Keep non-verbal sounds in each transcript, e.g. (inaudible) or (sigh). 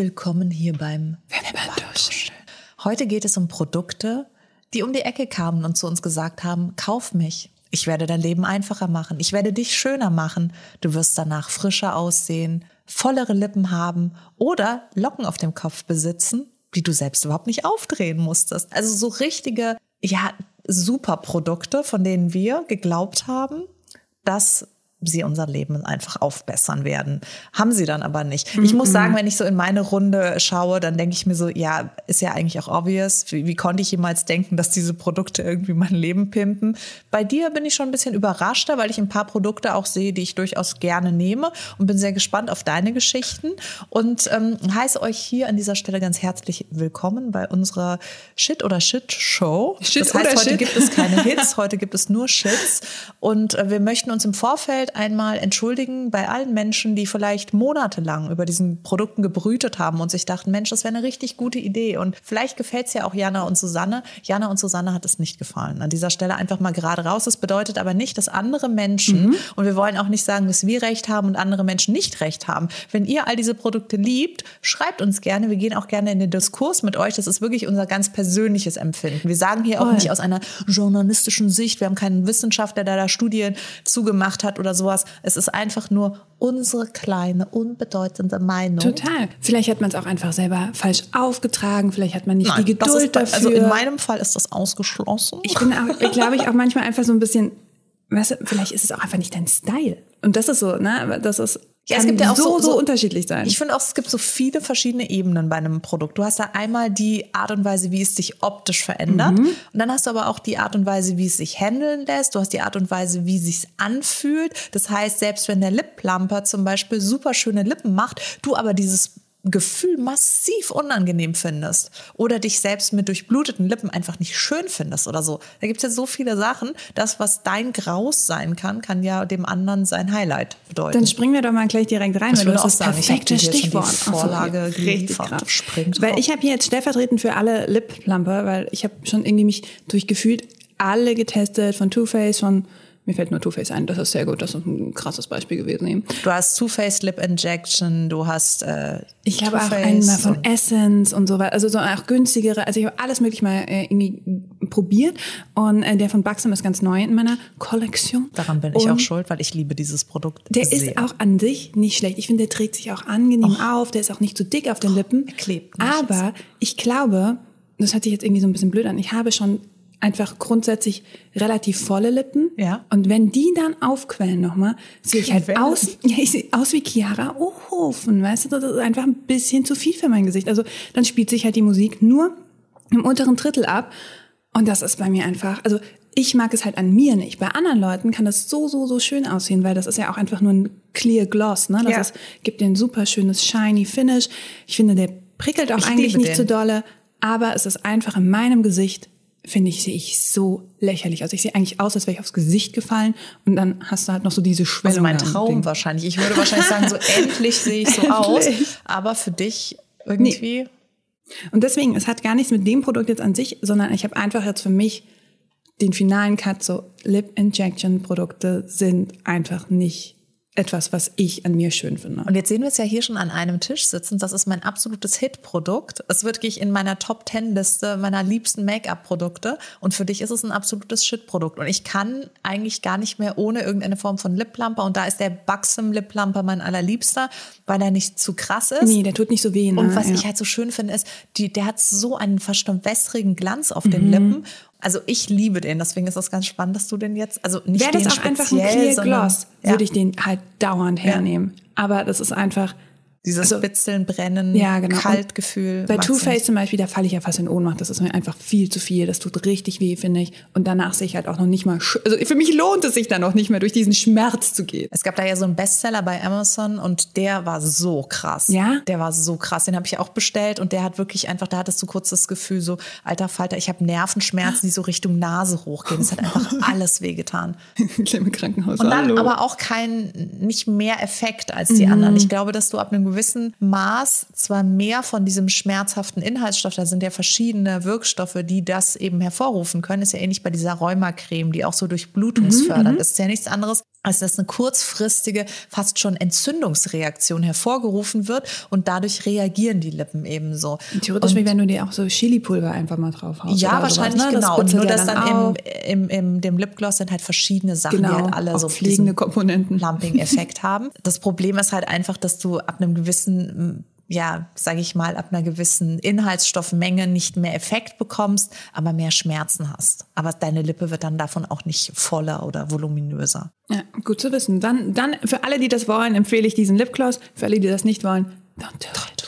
Willkommen hier beim Heute geht es um Produkte, die um die Ecke kamen und zu uns gesagt haben, kauf mich. Ich werde dein Leben einfacher machen. Ich werde dich schöner machen. Du wirst danach frischer aussehen, vollere Lippen haben oder Locken auf dem Kopf besitzen, die du selbst überhaupt nicht aufdrehen musstest. Also so richtige, ja, super Produkte, von denen wir geglaubt haben, dass sie unser Leben einfach aufbessern werden. Haben sie dann aber nicht. Ich muss sagen, wenn ich so in meine Runde schaue, dann denke ich mir so, ja, ist ja eigentlich auch obvious. Wie, wie, konnte ich jemals denken, dass diese Produkte irgendwie mein Leben pimpen? Bei dir bin ich schon ein bisschen überraschter, weil ich ein paar Produkte auch sehe, die ich durchaus gerne nehme und bin sehr gespannt auf deine Geschichten und ähm, heiße euch hier an dieser Stelle ganz herzlich willkommen bei unserer Shit oder Shit Show. Shit das heißt, heute Shit. gibt es keine (laughs) Hits, heute gibt es nur Shits und äh, wir möchten uns im Vorfeld einmal entschuldigen bei allen Menschen, die vielleicht monatelang über diesen Produkten gebrütet haben und sich dachten, Mensch, das wäre eine richtig gute Idee. Und vielleicht gefällt es ja auch Jana und Susanne. Jana und Susanne hat es nicht gefallen. An dieser Stelle einfach mal gerade raus. Das bedeutet aber nicht, dass andere Menschen, und wir wollen auch nicht sagen, dass wir recht haben und andere Menschen nicht recht haben. Wenn ihr all diese Produkte liebt, schreibt uns gerne. Wir gehen auch gerne in den Diskurs mit euch. Das ist wirklich unser ganz persönliches Empfinden. Wir sagen hier auch Voll. nicht aus einer journalistischen Sicht. Wir haben keinen Wissenschaftler, der da Studien zugemacht hat oder sowas. Es ist einfach nur unsere kleine, unbedeutende Meinung. Total. Vielleicht hat man es auch einfach selber falsch aufgetragen. Vielleicht hat man nicht die das Geduld ist dafür. Also in meinem Fall ist das ausgeschlossen. ich bin auch, glaube ich, auch manchmal einfach so ein bisschen, weißt du, vielleicht ist es auch einfach nicht dein Style. Und das ist so, ne? Das ist Ja, es gibt ja auch so, so- so, unterschiedlich sein. Ich finde auch, es gibt so viele verschiedene Ebenen bei einem Produkt. Du hast da einmal die Art und Weise, wie es sich optisch verändert. Und dann hast du aber auch die Art und Weise, wie es sich handeln lässt. Du hast die Art und Weise, wie es sich anfühlt. Das heißt, selbst wenn der Lip Plumper zum Beispiel super schöne Lippen macht, du aber dieses Gefühl massiv unangenehm findest oder dich selbst mit durchbluteten Lippen einfach nicht schön findest oder so. Da gibt es ja so viele Sachen. Das, was dein Graus sein kann, kann ja dem anderen sein Highlight bedeuten. Dann springen wir doch mal gleich direkt rein, Ich weil du hast das sagen, perfekte Stichwort. Vorlage geliefert. drauf. Weil ich habe hier jetzt stellvertretend für alle Lip Plumper, weil ich habe schon irgendwie mich durchgefühlt alle getestet, von Too Faced, von mir fällt nur Too Faced ein, das ist sehr gut, das ist ein krasses Beispiel gewesen eben. Du hast Too Faced Lip Injection, du hast äh, Ich glaube auch Too Faced einen mal von Essence und so weiter, also so auch günstigere. Also ich habe alles möglich mal äh, irgendwie probiert und äh, der von Baxam ist ganz neu in meiner Kollektion. Daran bin ich und auch schuld, weil ich liebe dieses Produkt Der sehr. ist auch an sich nicht schlecht. Ich finde, der trägt sich auch angenehm auf. Der ist auch nicht zu dick auf den Lippen. er klebt nicht Aber ich glaube, das hört sich jetzt irgendwie so ein bisschen blöd an. Ich habe schon einfach grundsätzlich relativ volle Lippen. Ja. Und wenn die dann aufquellen nochmal, sehe ich halt Quellen? aus, (laughs) ja, ich sehe aus wie Chiara Ohofen, weißt du, das ist einfach ein bisschen zu viel für mein Gesicht. Also dann spielt sich halt die Musik nur im unteren Drittel ab. Und das ist bei mir einfach, also ich mag es halt an mir nicht. Bei anderen Leuten kann das so, so, so schön aussehen, weil das ist ja auch einfach nur ein Clear Gloss, ne? Das Ja. ist, gibt dir ein super schönes shiny Finish. Ich finde, der prickelt auch Ich eigentlich nicht den. so dolle, aber es ist einfach in meinem Gesicht, finde ich, sehe ich so lächerlich. Also ich sehe eigentlich aus, als wäre ich aufs Gesicht gefallen und dann hast du halt noch so diese Schwellung. also mein Traum wahrscheinlich. Ich würde wahrscheinlich sagen, so (laughs) endlich sehe ich so aus. Aber für dich irgendwie. Und deswegen, es hat gar nichts mit dem Produkt jetzt an sich, sondern ich habe einfach jetzt für mich den finalen Cut, so Lip Injection Produkte sind einfach nicht etwas, was ich an mir schön finde. Und jetzt sehen wir es ja hier schon an einem Tisch sitzen. Das ist mein absolutes Hit-Produkt. Es wird wirklich in meiner Top-10-Liste meiner liebsten Make-up-Produkte. Und für dich ist es ein absolutes Shit-Produkt. Und ich kann eigentlich gar nicht mehr ohne irgendeine Form von Lip-Plumper. Und da ist der Buxom Lip-Plumper mein allerliebster, weil er nicht zu krass ist. Nee, der tut nicht so weh. Ne? Und was ja. ich halt so schön finde, ist, die, der hat so einen fast schon wässrigen Glanz auf Mhm. den Lippen. Also ich liebe den, deswegen ist das ganz spannend, dass du den jetzt, also nicht Wäre das auch einfach ein Clear Gloss, ja, würde ich den halt dauernd hernehmen. Aber das ist einfach, dieses also- Spitzeln, Brennen, Ja, genau. Kaltgefühl. Bei. Faced zum Beispiel, da falle ich ja fast in Ohnmacht. Das ist mir einfach viel zu viel. Das tut richtig weh, finde ich. Und danach sehe ich halt auch noch nicht mal, also für mich lohnt es sich dann auch nicht mehr, durch diesen Schmerz zu gehen. Es gab da ja so einen Bestseller bei Amazon und der war so krass. Ja? Der war so krass. Den habe ich auch bestellt und der hat wirklich einfach, da hattest du kurz das Gefühl so, alter Falter, ich habe Nervenschmerzen, die so Richtung Nase hochgehen. Es hat einfach (laughs) alles wehgetan. Krankenhaus. Und dann Hallo. aber auch kein, nicht mehr Effekt als die anderen. Ich glaube, dass du ab einem gewissen Maß zwar mehr von diesem schmerzhaften Inhaltsstoff, da sind ja verschiedene Wirkstoffe, die das eben hervorrufen können, ist ja ähnlich bei dieser Rheumacreme, die auch so durchblutungsfördernd mhm, ist. Ist ja nichts anderes, als dass eine kurzfristige, fast schon Entzündungsreaktion hervorgerufen wird und dadurch reagieren die Lippen ebenso. Theoretisch, und, wenn du dir auch so Chili-Pulver einfach mal drauf haust. Ja, wahrscheinlich, sowas, ne? genau. Das nur, dass dann, dann im, im, im dem Lipgloss sind halt verschiedene Sachen, genau, die halt alle so pflegende Komponenten. Lumping-Effekt haben. Das Problem ist halt einfach, dass du ab einem gewissen ja, sage ich mal, ab einer gewissen Inhaltsstoffmenge nicht mehr Effekt bekommst, aber mehr Schmerzen hast. Aber deine Lippe wird dann davon auch nicht voller oder voluminöser. Ja, gut zu wissen. Dann, dann für alle, die das wollen, empfehle ich diesen Lipgloss. Für alle, die das nicht wollen, don't do it.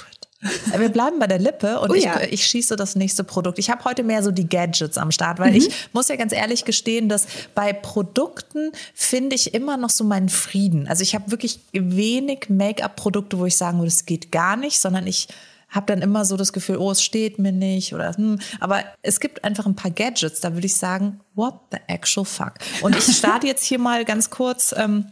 Wir bleiben bei der Lippe und oh, ich, ja. ich schieße das nächste Produkt. Ich habe heute mehr so die Gadgets am Start, weil mhm. ich muss ja ganz ehrlich gestehen, dass bei Produkten finde ich immer noch so meinen Frieden. Also ich habe wirklich wenig Make-up-Produkte, wo ich sagen würde, es geht gar nicht, sondern ich habe dann immer so das Gefühl, oh, es steht mir nicht oder hm. Aber es gibt einfach ein paar Gadgets, da würde ich sagen, what the actual fuck. Und ich starte (laughs) jetzt hier mal ganz kurz ähm,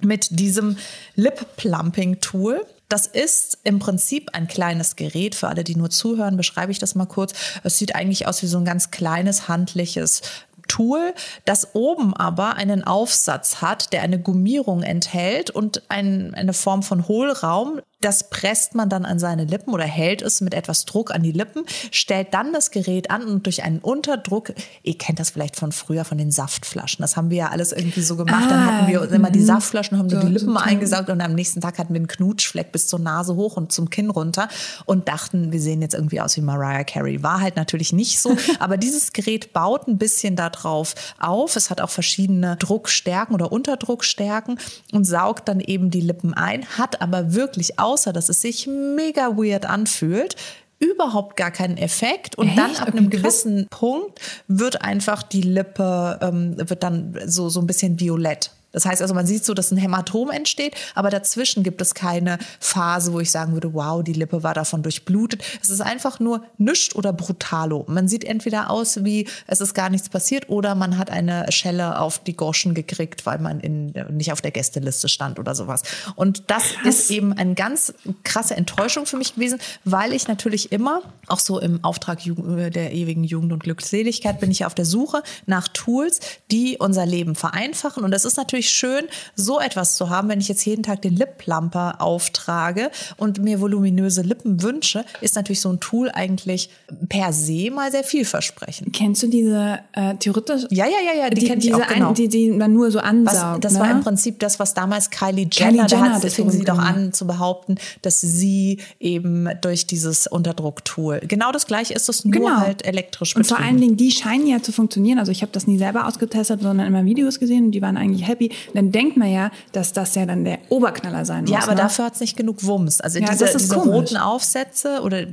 mit diesem Lip Plumping Tool. Das ist im Prinzip ein kleines Gerät. Für alle, die nur zuhören, beschreibe ich das mal kurz. Es sieht eigentlich aus wie so ein ganz kleines handliches Tool, das oben aber einen Aufsatz hat, der eine Gummierung enthält und ein, eine Form von Hohlraum, das presst man dann an seine Lippen oder hält es mit etwas Druck an die Lippen, stellt dann das Gerät an und durch einen Unterdruck, ihr kennt das vielleicht von früher von den Saftflaschen, das haben wir ja alles irgendwie so gemacht, ah, dann hatten wir immer die mhm. Saftflaschen, haben so, die Lippen eingesaugt und am nächsten Tag hatten wir einen Knutschfleck bis zur Nase hoch und zum Kinn runter und dachten, wir sehen jetzt irgendwie aus wie Mariah Carey. War halt natürlich nicht so, (laughs) aber dieses Gerät baut ein bisschen darauf auf. Es hat auch verschiedene Druckstärken oder Unterdruckstärken und saugt dann eben die Lippen ein, hat aber wirklich auch außer dass es sich mega weird anfühlt, überhaupt gar keinen Effekt und Echt? dann ab einem okay, gewissen Punkt wird einfach die Lippe ähm, wird dann so so ein bisschen violett. Das heißt also, man sieht so, dass ein Hämatom entsteht, aber dazwischen gibt es keine Phase, wo ich sagen würde, wow, die Lippe war davon durchblutet. Es ist einfach nur nüscht oder brutalo. Man sieht entweder aus wie, es ist gar nichts passiert oder man hat eine Schelle auf die Goschen gekriegt, weil man in, nicht auf der Gästeliste stand oder sowas. Und das Krass. ist eben eine ganz krasse Enttäuschung für mich gewesen, weil ich natürlich immer, auch so im Auftrag der ewigen Jugend und Glückseligkeit, bin ich auf der Suche nach Tools, die unser Leben vereinfachen. Und das ist natürlich natürlich schön, so etwas zu haben, wenn ich jetzt jeden Tag den Lip Plumper auftrage und mir voluminöse Lippen wünsche, ist natürlich so ein Tool eigentlich per se mal sehr vielversprechend. Kennst du diese äh, theoretisch? Ja, ja, ja, ja, die, die kenne ich auch genau. Ein, die, die man nur so ansaugt. Was, das ne? war im Prinzip das, was damals Kylie Jenner, Kylie Jenner da hat, fing sie doch an zu behaupten, dass sie eben durch dieses Unterdrucktool. Genau das gleiche ist es nur genau. halt elektrisch betrieben. Und vor allen Dingen, die scheinen ja zu funktionieren. Also ich habe das nie selber ausgetestet, sondern immer Videos gesehen und die waren eigentlich happy dann denkt man ja, dass das ja dann der Oberknaller sein muss. Ja, aber ne? dafür hat es nicht genug Wumms. Also ja, diese, diese roten Aufsätze oder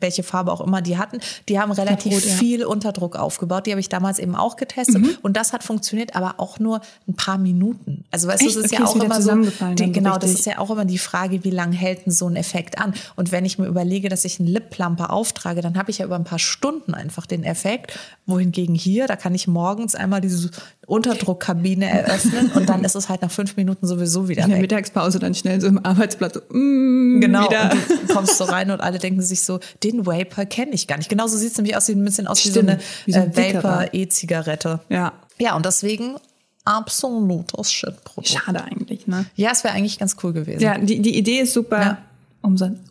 welche Farbe auch immer die hatten, die haben relativ Rot, ja. viel Unterdruck aufgebaut. Die habe ich damals eben auch getestet mhm. und das hat funktioniert, aber auch nur ein paar Minuten. Also weißt du, das ist okay, ja auch immer so, die, genau, das ist ja auch immer die Frage, wie lange hält denn so ein Effekt an? Und wenn ich mir überlege, dass ich einen Lip-Plumper auftrage, dann habe ich ja über ein paar Stunden einfach den Effekt. Wohingegen hier, da kann ich morgens einmal diese Unterdruckkabine eröffnen und dann ist es halt nach fünf Minuten sowieso wieder In der weg. Mittagspause dann schnell so im Arbeitsplatz so, mm, genau, wieder. Und du kommst so rein und alle denken sich so, den Vapor kenne ich gar nicht. Genauso sieht es nämlich aus, ein bisschen aus Stimmt, wie so eine äh, Vapor-E-Zigarette. Ja. Ja, und deswegen absolutes Shit-Produkt. Schade eigentlich, ne? Ja, es wäre eigentlich ganz cool gewesen. Ja, die, die Idee ist super. Ja.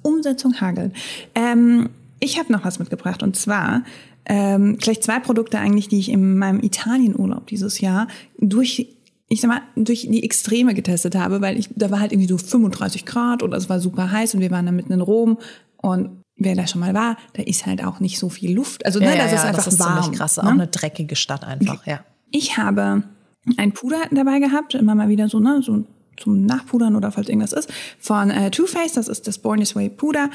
Umsetzung hagelt. Ähm, ich habe noch was mitgebracht und zwar ähm, gleich zwei Produkte eigentlich, die ich in meinem Italienurlaub dieses Jahr durch ich sag mal, durch die Extreme getestet habe, weil ich, da war halt irgendwie so 35 Grad oder es war super heiß und wir waren da mitten in Rom und wer da schon mal war, da ist halt auch nicht so viel Luft. Also, ja, ne, das ja, ist einfach das ist warm. Ziemlich krass, ne? auch eine dreckige Stadt einfach, ja. Ich habe ein Puder dabei gehabt, immer mal wieder so, ne, so zum Nachpudern oder falls irgendwas ist, von äh, Too Faced, das ist das Born This Way Puder.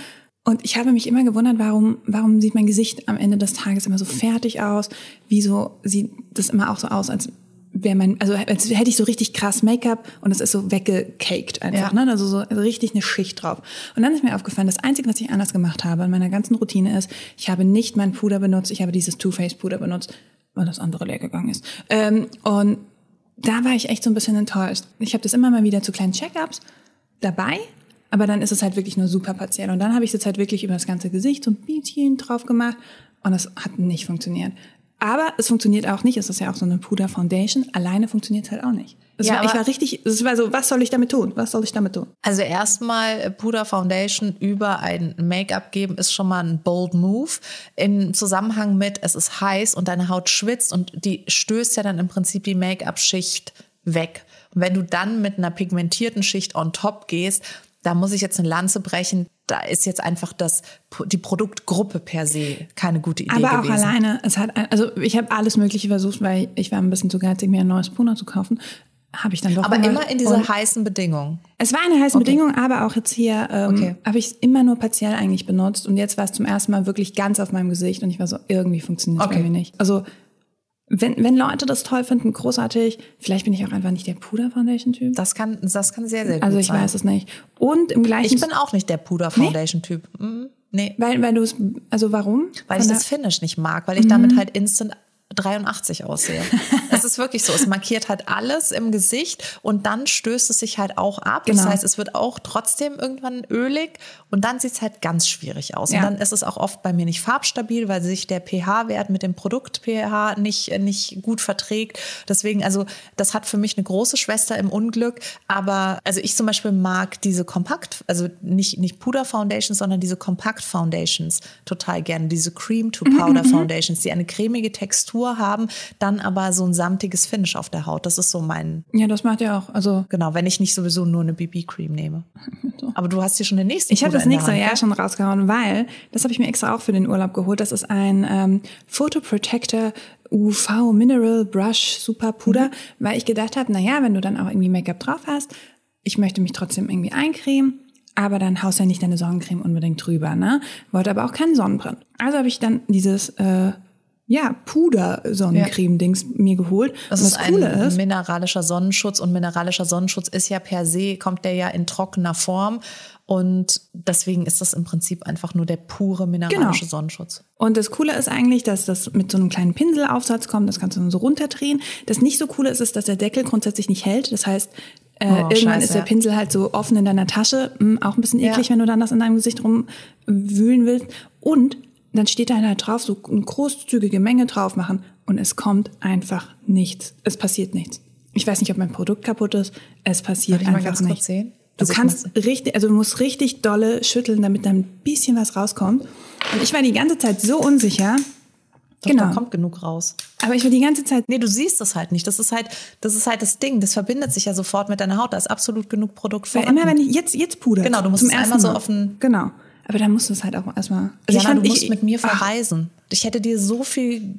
Und ich habe mich immer gewundert, warum, warum sieht mein Gesicht am Ende des Tages immer so fertig aus? Wieso sieht das immer auch so aus, als wäre mein, also als hätte ich so richtig krass Make-up und es ist so weggecaked einfach, ja. ne? Also so also richtig eine Schicht drauf. Und dann ist mir aufgefallen, das Einzige, was ich anders gemacht habe in meiner ganzen Routine ist, ich habe nicht mein Puder benutzt, ich habe dieses Too Faced Puder benutzt, weil das andere leer gegangen ist. Ähm, und da war ich echt so ein bisschen enttäuscht. Ich habe das immer mal wieder zu kleinen Check-ups dabei aber dann ist es halt wirklich nur super partiell. Und dann habe ich es jetzt halt wirklich über das ganze Gesicht so ein bisschen drauf gemacht und das hat nicht funktioniert. Aber es funktioniert auch nicht. Es ist ja auch so eine Puder Foundation. Alleine funktioniert es halt auch nicht. Es Ja, war, ich war richtig, es war so, was soll ich damit tun? Was soll ich damit tun? Also erstmal Puder Foundation über ein Make-up geben ist schon mal ein bold Move. Im Zusammenhang mit, es ist heiß und deine Haut schwitzt und die stößt ja dann im Prinzip die Make-up-Schicht weg. Und wenn du dann mit einer pigmentierten Schicht on top gehst, da muss ich jetzt eine Lanze brechen. Da ist jetzt einfach das, die Produktgruppe per se keine gute Idee Aber auch gewesen. alleine, es hat, also ich habe alles Mögliche versucht, weil ich war ein bisschen zu geizig, mir ein neues Puder zu kaufen. Habe ich dann doch Aber gemacht. immer in dieser heißen Bedingung. Es war eine heiße Bedingung, aber auch jetzt hier ähm, Okay. habe ich es immer nur partiell eigentlich benutzt und jetzt war es zum ersten Mal wirklich ganz auf meinem Gesicht und ich war so, irgendwie funktioniert es Okay. bei mir nicht. Also wenn, wenn Leute das toll finden, großartig, vielleicht bin ich auch einfach nicht der Puder-Foundation-Typ. Das kann, das kann sehr, sehr gut Also ich sein. weiß es nicht. Und im gleichen... Ich bin auch nicht der Puder Foundation Typ. Mhm. Nee. weil, weil du es, also warum? Weil ich Von das Finish nicht mag, weil ich damit halt instant 83 aussehe. (laughs) es ist wirklich so. Es markiert halt alles im Gesicht und dann stößt es sich halt auch ab. Das Genau. heißt, es wird auch trotzdem irgendwann ölig und dann sieht es halt ganz schwierig aus. Ja. Und dann ist es auch oft bei mir nicht farbstabil, weil sich der pH-Wert mit dem Produkt-pH nicht, nicht gut verträgt. Deswegen, also das hat für mich eine große Schwester im Unglück. Aber also ich zum Beispiel mag diese Kompakt, also nicht, nicht Puder-Foundations, sondern diese Kompakt-Foundations total gerne. Diese Cream-to-Powder-Foundations, die eine cremige Textur haben, dann aber so ein samtiges Finish auf der Haut. Das ist so mein, Ja, das macht ja auch, also genau, wenn ich nicht sowieso nur eine BB-Cream nehme. (laughs) Aber du hast hier schon den nächsten Ich habe das nächste Hand, Jahr schon rausgehauen, weil das habe ich mir extra auch für den Urlaub geholt. Das ist ein ähm, Photo Protector UV Mineral Brush Super Puder, Mhm. weil ich gedacht habe, na ja, wenn du dann auch irgendwie Make-up drauf hast, ich möchte mich trotzdem irgendwie eincremen, aber dann haust ja nicht deine Sonnencreme unbedingt drüber, ne? Wollte aber auch keinen Sonnenbrand. Also habe ich dann dieses äh, ja, Puder-Sonnencreme-Dings mir geholt. Das Und ist das Coole ein ist, mineralischer Sonnenschutz und mineralischer Sonnenschutz ist ja per se, kommt der ja in trockener Form und deswegen ist das im Prinzip einfach nur der pure mineralische Genau. Sonnenschutz. Und das Coole ist eigentlich, dass das mit so einem kleinen Pinselaufsatz kommt, das kannst du so runterdrehen. Das nicht so Coole ist, ist, dass der Deckel grundsätzlich nicht hält. Das heißt, äh, Oh, irgendwann scheiße, ist der ja. Pinsel halt so offen in deiner Tasche. Hm, auch ein bisschen Ja. eklig, wenn du dann das in deinem Gesicht rumwühlen willst. Und dann steht da halt drauf, so eine großzügige Menge drauf machen und es kommt einfach nichts. Es passiert nichts. Ich weiß nicht, ob mein Produkt kaputt ist. Es passiert Darf ich mal einfach ganz kurz nicht. sehen? Du Also kannst richtig, also du musst richtig dolle schütteln, damit da ein bisschen was rauskommt. Und ich war die ganze Zeit so unsicher. Doch, genau. Da kommt genug raus. Aber ich war die ganze Zeit. Nee, du siehst das halt nicht. Das ist halt, das ist halt das Ding. Das verbindet sich ja sofort mit deiner Haut. Da ist absolut genug Produkt Weil vorhanden. immer wenn ich jetzt jetzt Puder. Genau, du musst zum es einmal so Mal. den- Genau. Aber dann musst du es halt auch erstmal. Also Jana, du musst ich- mit mir Ach, verreisen. Ich hätte dir so viel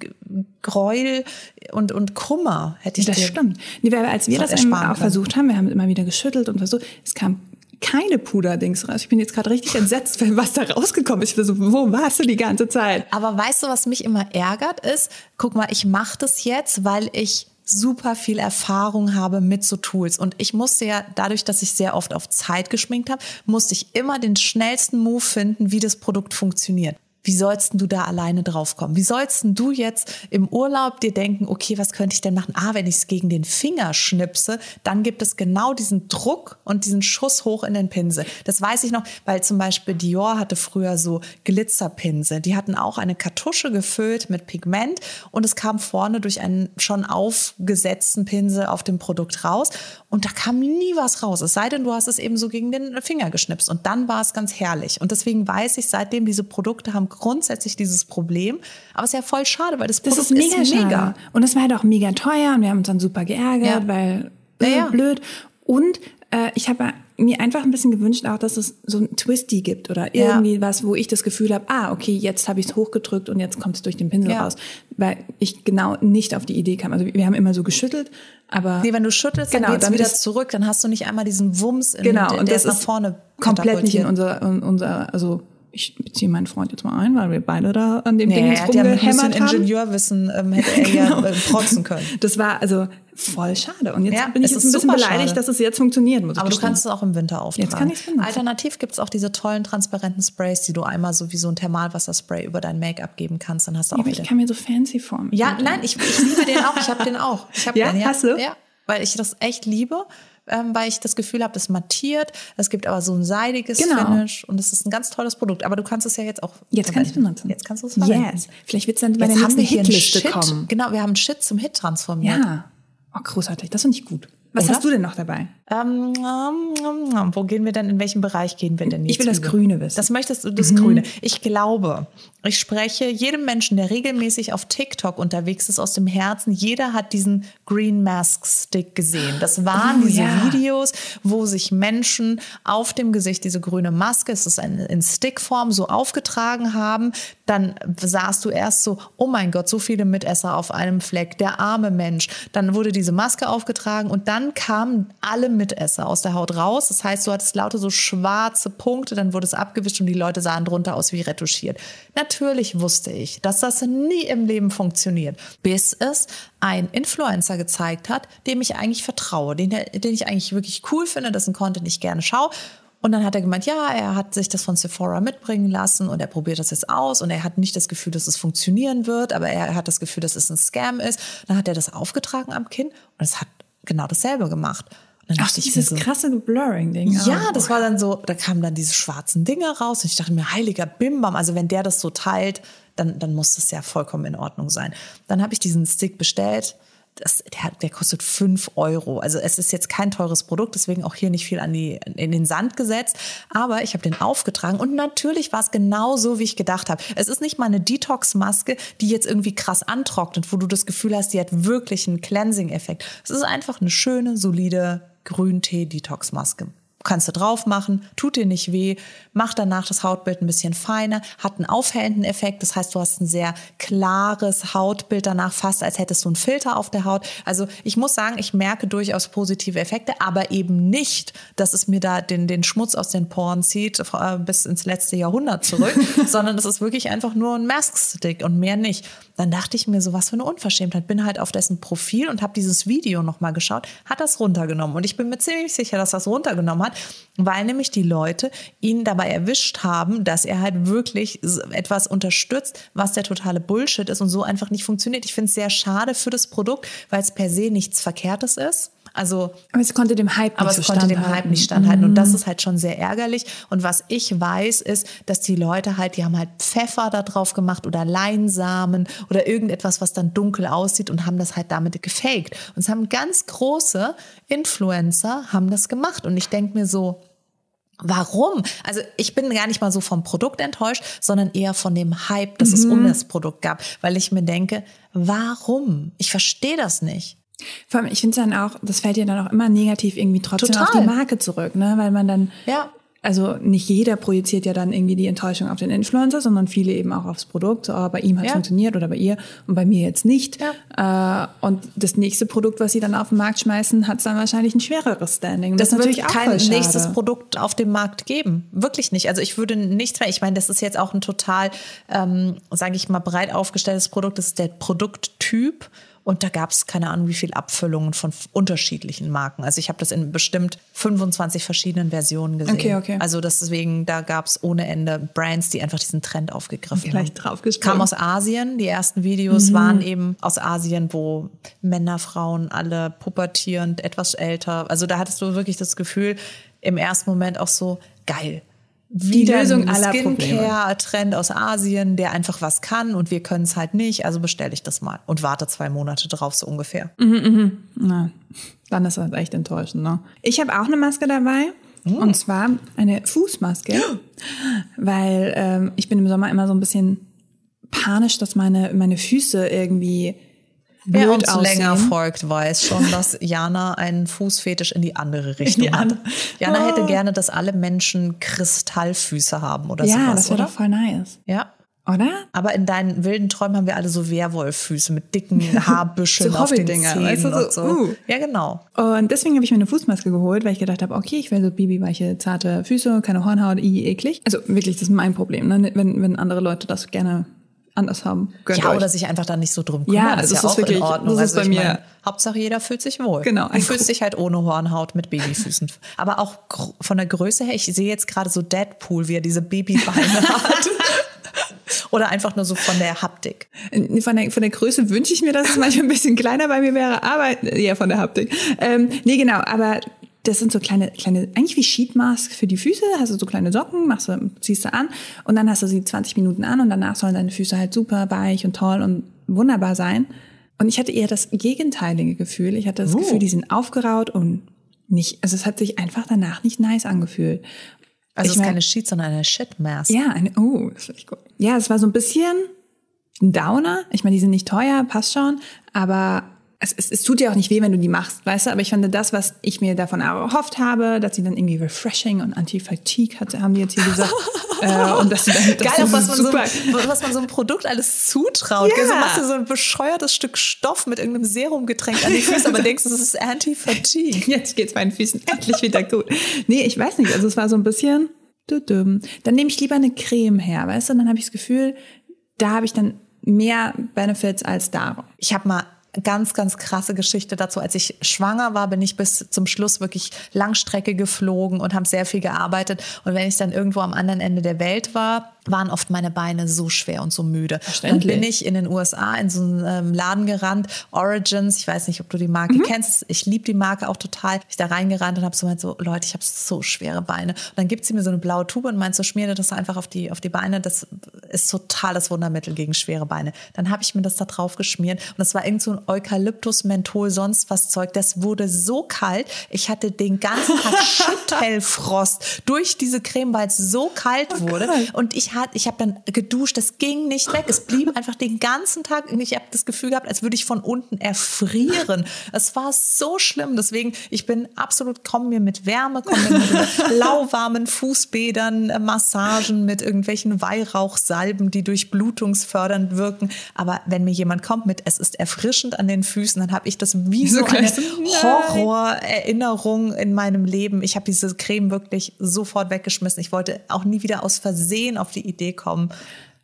Gräuel und, und Kummer hätte ich Das dir. stimmt. Nee, weil als wir Das das auch versucht haben, wir haben immer wieder geschüttelt und versucht, es kam keine Puderdings raus. Ich bin jetzt gerade richtig entsetzt, (laughs) was da rausgekommen ist. Ich war so, wo warst du die ganze Zeit? Aber weißt du, was mich immer ärgert ist? Guck mal, ich mache das jetzt, weil ich super viel Erfahrung habe mit so Tools. Und ich musste ja, dadurch, dass ich sehr oft auf Zeit geschminkt habe, musste ich immer den schnellsten Move finden, wie das Produkt funktioniert. Wie sollst du da alleine draufkommen? Wie sollst du jetzt im Urlaub dir denken, okay, was könnte ich denn machen? Ah, wenn ich es gegen den Finger schnipse, dann gibt es genau diesen Druck und diesen Schuss hoch in den Pinsel. Das weiß ich noch, weil zum Beispiel Dior hatte früher so Glitzerpinsel. Die hatten auch eine Kartusche gefüllt mit Pigment und es kam vorne durch einen schon aufgesetzten Pinsel auf dem Produkt raus und da kam nie was raus. Es sei denn, du hast es eben so gegen den Finger geschnipst und dann war es ganz herrlich. Und deswegen weiß ich seitdem, diese Produkte haben grundsätzlich dieses Problem. Aber es ist ja voll schade, weil das, Das Produkt ist mega, schade. Und das war halt auch mega teuer und wir haben uns dann super geärgert, Ja. weil Ja, äh, ja. blöd. Und äh, ich habe mir einfach ein bisschen gewünscht auch, dass es so ein Twisty gibt oder Ja. irgendwie was, wo ich das Gefühl habe, ah, okay, jetzt habe ich es hochgedrückt und jetzt kommt es durch den Pinsel Ja. raus. Weil ich genau nicht auf die Idee kam. Also wir haben immer so geschüttelt, aber Nee, wenn du schüttelst, Genau, dann geht's dann wieder ist- zurück. Dann hast du nicht einmal diesen Wumms, in, genau, der, und der das ist nach ist vorne komplett nicht in unser, in unser, also ich beziehe meinen Freund jetzt mal ein, weil wir beide da an dem Ding Nee, hätte ja rumgehämmert haben. Ingenieurwissen ähm, (laughs) hätte er ja äh, protzen können. Das war also voll schade. Und jetzt Ja, bin ich es jetzt ein bisschen beleidigt, schade. dass es jetzt funktioniert, muss ich Aber du gestehen. kannst es auch im Winter auftragen. Jetzt kann ich's benutzen. Alternativ gibt's auch diese tollen transparenten Sprays, die du einmal so wie so ein Thermalwasserspray über dein Make-up geben kannst. Dann hast du auch Aber wieder. ich kann mir so fancy vorstellen. Ja, nein, ich, ich liebe den auch. Ich habe den auch. Ich hab Ja? den, Hast du? Ja, weil ich das echt liebe. Ähm, weil ich das Gefühl habe, das mattiert. Es gibt aber so ein seidiges Genau. Finish und es ist ein ganz tolles Produkt. Aber du kannst es ja jetzt auch Jetzt kann ich verwenden. benutzen. Jetzt kannst du es verwenden. Yes. Vielleicht wird es dann bei Jetzt der haben wir hier Hitliste Shit. kommen. Genau, wir haben einen Shit zum Hit transformiert. Ja. Oh, großartig. Das finde ich gut. Was Oder? hast du denn noch dabei? Ähm, ähm, ähm, ähm, wo gehen wir denn, in welchem Bereich gehen wir denn jetzt? Ich will das über? Grüne wissen. Das möchtest du, das Grüne. Ich glaube, ich spreche jedem Menschen, der regelmäßig auf TikTok unterwegs ist, aus dem Herzen. Jeder hat diesen Green Mask Stick gesehen. Das waren Oh, diese ja. Videos, wo sich Menschen auf dem Gesicht diese grüne Maske, es ist ein, in Stickform, so aufgetragen haben. Dann sahst du erst so, oh mein Gott, so viele Mitesser auf einem Fleck, der arme Mensch. Dann wurde diese Maske aufgetragen und dann kamen alle Mitesser aus der Haut raus. Das heißt, du hattest lauter so schwarze Punkte, dann wurde es abgewischt und die Leute sahen drunter aus wie retuschiert. Natürlich wusste ich, dass das nie im Leben funktioniert, bis es ein Influencer gezeigt hat, dem ich eigentlich vertraue, den, den ich eigentlich wirklich cool finde, dessen Content ich gerne schaue. Und dann hat er gemeint, ja, er hat sich das von Sephora mitbringen lassen und er probiert das jetzt aus und er hat nicht das Gefühl, dass es funktionieren wird, aber er hat das Gefühl, dass es ein Scam ist. Dann hat er das aufgetragen am Kinn und es hat genau dasselbe gemacht. Dann Ach, dieses so, krasse Blurring-Ding. ja, Oh, das war dann so, da kamen dann diese schwarzen Dinge raus und ich dachte mir, heiliger Bimbam, also wenn der das so teilt, dann, dann muss das ja vollkommen in Ordnung sein. Dann habe ich diesen Stick bestellt. Das, der, der kostet fünf Euro. Also es ist jetzt kein teures Produkt, deswegen auch hier nicht viel an die, in den Sand gesetzt. Aber ich habe den aufgetragen und natürlich war es genau so, wie ich gedacht habe. Es ist nicht mal eine Detox-Maske, die jetzt irgendwie krass antrocknet, wo du das Gefühl hast, die hat wirklich einen Cleansing-Effekt. Es ist einfach eine schöne, solide Grüntee-Detox-Maske. Kannst du drauf machen, tut dir nicht weh, macht danach das Hautbild ein bisschen feiner, hat einen aufhellenden Effekt. Das heißt, du hast ein sehr klares Hautbild danach, fast als hättest du einen Filter auf der Haut. Also ich muss sagen, ich merke durchaus positive Effekte, aber eben nicht, dass es mir da den, den Schmutz aus den Poren zieht äh, bis ins letzte Jahrhundert zurück, (laughs) sondern es ist wirklich einfach nur ein Mask-Stick und mehr nicht. Dann dachte ich mir so, was für eine Unverschämtheit. Bin halt auf dessen Profil und habe dieses Video nochmal geschaut, hat das runtergenommen. Und ich bin mir ziemlich sicher, dass das runtergenommen hat, weil nämlich die Leute ihn dabei erwischt haben, dass er halt wirklich etwas unterstützt, was der totale Bullshit ist und so einfach nicht funktioniert. Ich finde es sehr schade für das Produkt, weil es per se nichts Verkehrtes ist. Also Aber es konnte dem Hype aber nicht es so konnte dem standhalten. Hype nicht standhalten. Und das ist halt schon sehr ärgerlich. Und was ich weiß, ist, dass die Leute halt, die haben halt Pfeffer da drauf gemacht oder Leinsamen oder irgendetwas, was dann dunkel aussieht und haben das halt damit gefaked. Und es haben ganz große Influencer haben das gemacht. Und ich denke mir so, Warum? Also ich bin gar nicht mal so vom Produkt enttäuscht, sondern eher von dem Hype, das es um das Produkt gab, weil ich mir denke, warum? Ich verstehe das nicht. Vor allem, ich finde es dann auch, das fällt ja dann auch immer negativ irgendwie trotzdem Total. auf die Marke zurück, ne? Weil man dann, Ja. also nicht jeder projiziert ja dann irgendwie die Enttäuschung auf den Influencer, sondern viele eben auch aufs Produkt. So, oh, bei ihm hat Ja. funktioniert oder bei ihr und bei mir jetzt nicht. Äh, und das nächste Produkt, was sie dann auf den Markt schmeißen, hat dann wahrscheinlich ein schwereres Standing. Das, ist natürlich wird auch kein nächstes Produkt auf dem Markt geben. Wirklich nicht. Also ich würde nichts mehr. Ich meine, das ist jetzt auch ein total, ähm, sage ich mal, breit aufgestelltes Produkt. Das ist der Produkttyp. Und da gab es keine Ahnung, wie viel Abfüllungen von unterschiedlichen Marken. Also ich habe das in bestimmt 25 verschiedenen Versionen gesehen. Okay, okay. Also deswegen, da gab es ohne Ende Brands, die einfach diesen Trend aufgegriffen haben. draufgesprungen. Kam aus Asien. Die ersten Videos waren eben aus Asien, wo Männer, Frauen alle pubertierend, etwas älter. Also da hattest du wirklich das Gefühl, im ersten Moment auch so, geil. Wieder Lösung aller Skincare-Trend aus Asien, der einfach was kann und wir können es halt nicht. Also bestelle ich das mal und warte zwei Monate drauf, so ungefähr. Na, dann ist das echt enttäuschend. Ne? Ich habe auch eine Maske dabei. Mm. Und zwar eine Fußmaske, weil ähm, ich bin im Sommer immer so ein bisschen panisch, dass meine, meine Füße irgendwie Wer uns aussehen. länger folgt, weiß schon, (laughs) dass Jana einen Fußfetisch in die andere Richtung die hat. Jana Oh. hätte gerne, dass alle Menschen Kristallfüße haben oder Ja, sowas, das wäre doch voll nice. Ja. Oder? Aber in deinen wilden Träumen haben wir alle so Werwolffüße mit dicken (laughs) Haarbüscheln So auf den Zähnen weißt du, so, und so. uh. Ja, genau. Und deswegen habe ich mir eine Fußmaske geholt, weil ich gedacht habe, okay, ich will so bibi-weiche, zarte Füße, keine Hornhaut, i, eklig. Also wirklich, das ist mein Problem, ne? wenn, wenn andere Leute das gerne anders haben. Gönnt Ja, euch. oder sich einfach da nicht so drum kümmern. Ja, das ist ja ist auch wirklich- in Ordnung. das ist also bei mir- mein, Hauptsache jeder fühlt sich wohl. Genau, Du fühlst dich halt ohne Hornhaut mit Babyfüßen. Aber auch von der Größe her, ich sehe jetzt gerade so Deadpool, wie er diese Babybeine (laughs) hat. Oder einfach nur so von der Haptik. Von der, von der Größe wünsche ich mir, dass es manchmal ein bisschen kleiner bei mir wäre, aber eher von der Haptik. Ähm, nee, genau, aber das sind so kleine, kleine, eigentlich wie Sheetmask für die Füße. Hast du so kleine Socken, machst du, ziehst du an und dann hast du sie 20 Minuten an und danach sollen deine Füße halt super weich und toll und wunderbar sein. Und ich hatte eher das gegenteilige Gefühl. Ich hatte das Oh. Gefühl, die sind aufgeraut und nicht, also es hat sich einfach danach nicht nice angefühlt. Also Ich es ist mein- keine Shit, sondern eine Shit-Mask. Ja, eine, oh, finde ich gut. Ja, es war so ein bisschen ein Downer. Ich meine, die sind nicht teuer, passt schon, aber es, es, es tut ja auch nicht weh, wenn du die machst, weißt du? Aber ich fand das, was ich mir davon erhofft habe, dass sie dann irgendwie refreshing und anti-fatigue hat, haben die jetzt hier gesagt. (laughs) äh, und dass sie dann, dass Geil, auch was man, so, was man so einem Produkt alles zutraut. Ja. So machst du so ein bescheuertes Stück Stoff mit irgendeinem Serum getränkt an die Füße, aber denkst, das ist Anti-Fatigue. (laughs) Jetzt geht's meinen Füßen endlich wieder gut. Nee, ich weiß nicht. Also es war so ein bisschen. Dann nehme ich lieber eine Creme her, weißt du? Dann habe ich das Gefühl, da habe ich dann mehr Benefits als da. Ich habe mal ganz, ganz krasse Geschichte dazu. Als ich schwanger war, bin ich bis zum Schluss wirklich Langstrecke geflogen und habe sehr viel gearbeitet. Und wenn ich dann irgendwo am anderen Ende der Welt war, waren oft meine Beine so schwer und so müde. Dann bin ich in den USA in so einen ähm, Laden gerannt, Origins, ich weiß nicht, ob du die Marke Mhm. kennst. Ich liebe die Marke auch total. Bin Ich da reingerannt und habe so gemeint, so Leute, ich habe so schwere Beine. Und dann gibt sie mir so eine blaue Tube und meint so, schmier das einfach auf die, auf die Beine. Das ist total das Wundermittel gegen schwere Beine. Dann habe ich mir das da drauf geschmiert und das war irgend so ein Eukalyptus, Menthol, sonst was Zeug. Das wurde so kalt. Ich hatte den ganzen Tag (laughs) Schüttelfrost durch diese Creme, weil es so kalt wurde. kalt. Und ich hat, ich habe dann geduscht, das ging nicht weg. Es blieb (laughs) einfach den ganzen Tag. Und ich habe das Gefühl gehabt, als würde ich von unten erfrieren. Es war so schlimm. Deswegen, ich bin absolut, komm mir mit Wärme, komm mir mit (laughs) lauwarmen Fußbädern, äh, Massagen, mit irgendwelchen Weihrauchsalben, die durchblutungsfördernd wirken. Aber wenn mir jemand kommt mit, es ist erfrischend an den Füßen, dann habe ich das wie So so eine. Horrorerinnerung in meinem Leben. Ich habe diese Creme wirklich sofort weggeschmissen. Ich wollte auch nie wieder aus Versehen auf die Idee kommen.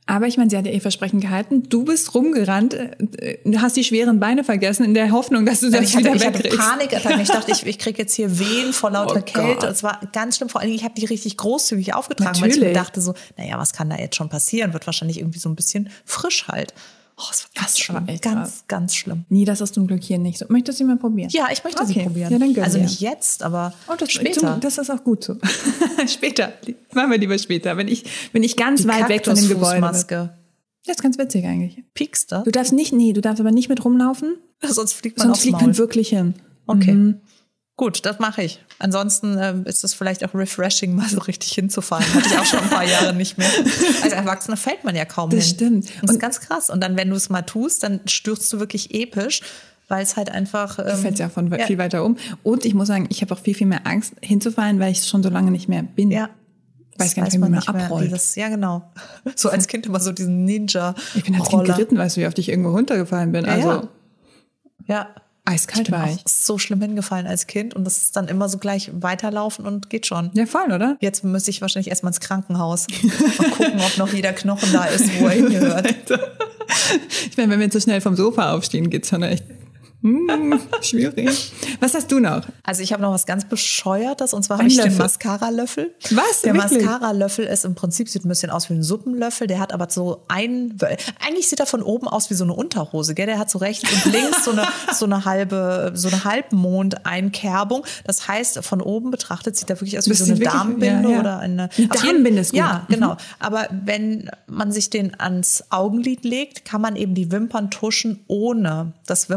Aber ich meine, sie hat ja ihr Versprechen gehalten. Du bist rumgerannt, äh, äh, hast die schweren Beine vergessen in der Hoffnung, dass du das ich hatte, wieder ich hatte wegkriegst. Panikattacken. Ich dachte, ich, ich kriege jetzt hier Wehen vor lauter Oh Kälte. Es war ganz schlimm. Vor allen Dingen, ich habe die richtig großzügig aufgetragen, weil ich Natürlich. mir dachte so, naja, was kann da jetzt schon passieren? Wird wahrscheinlich irgendwie so ein bisschen frisch halt. Oh, es war ganz Das war schlimm. echt Ganz, ganz schlimm. Nee, das ist zum Glück hier nicht so. Möchtest du sie mal probieren? Ja, ich möchte sie Okay. probieren. Ja, dann gönn also nicht jetzt, aber Oh, das, später. Das ist auch gut so. (laughs) später. Machen wir lieber später. Wenn ich, wenn ich ganz die weit weg von dem Gebäude bin. Das ist ganz witzig eigentlich. Piekst du? Du darfst nicht, nee, du darfst aber nicht mit rumlaufen, (laughs) Sonst fliegt man sonst fliegt Maul. man wirklich hin. Okay. Mhm. Gut, das mache ich. Ansonsten ähm, ist es vielleicht auch refreshing, (laughs) mal so richtig hinzufallen. Hatte ich auch schon ein paar Jahre nicht mehr. Als Erwachsener fällt man ja kaum Das hin. stimmt. Das ist ganz krass. Und dann, wenn du es mal tust, dann stürzt du wirklich episch, weil es halt einfach. Ähm, fällt ja von viel weiter um. Und ich muss sagen, ich habe auch viel, viel mehr Angst hinzufallen, weil ich schon so lange nicht mehr bin. Ja. Weiß Das gar nicht, wie man nicht abrollt. das, ja, genau. (laughs) So als Kind immer so diesen Ninja. Ich bin als Kind geritten, weißt du, wie oft ich irgendwo runtergefallen bin. Ja, Also ja. Ja. Eiskalt Ich bin war auch so schlimm hingefallen als Kind und das ist dann immer so gleich weiterlaufen und geht schon. Ja, voll, oder? Jetzt müsste ich wahrscheinlich erstmal ins Krankenhaus. Mal gucken, ob noch jeder Knochen da ist, wo er hingehört. (laughs) Ich meine, wenn wir jetzt so schnell vom Sofa aufstehen, geht's schon echt hm, schwierig. Was hast du noch? Also ich habe noch was ganz Bescheuertes und zwar habe ich den Löffel. Mascara-Löffel. Was? Der? Mascara-Löffel ist im Prinzip, sieht ein bisschen aus wie ein Suppenlöffel, der hat aber so ein, eigentlich sieht er von oben aus wie so eine Unterhose, gell? Der hat so rechts und links so eine, so eine halbe, so eine Halbmond-Einkerbung. Das heißt, von oben betrachtet sieht er wirklich aus wie Das so eine wirklich- Darmbinde ja, ja. oder eine, jeden- Darmbinde ist gut. Ja, Mhm. genau. Aber wenn man sich den ans Augenlid legt, kann man eben die Wimpern tuschen, ohne dass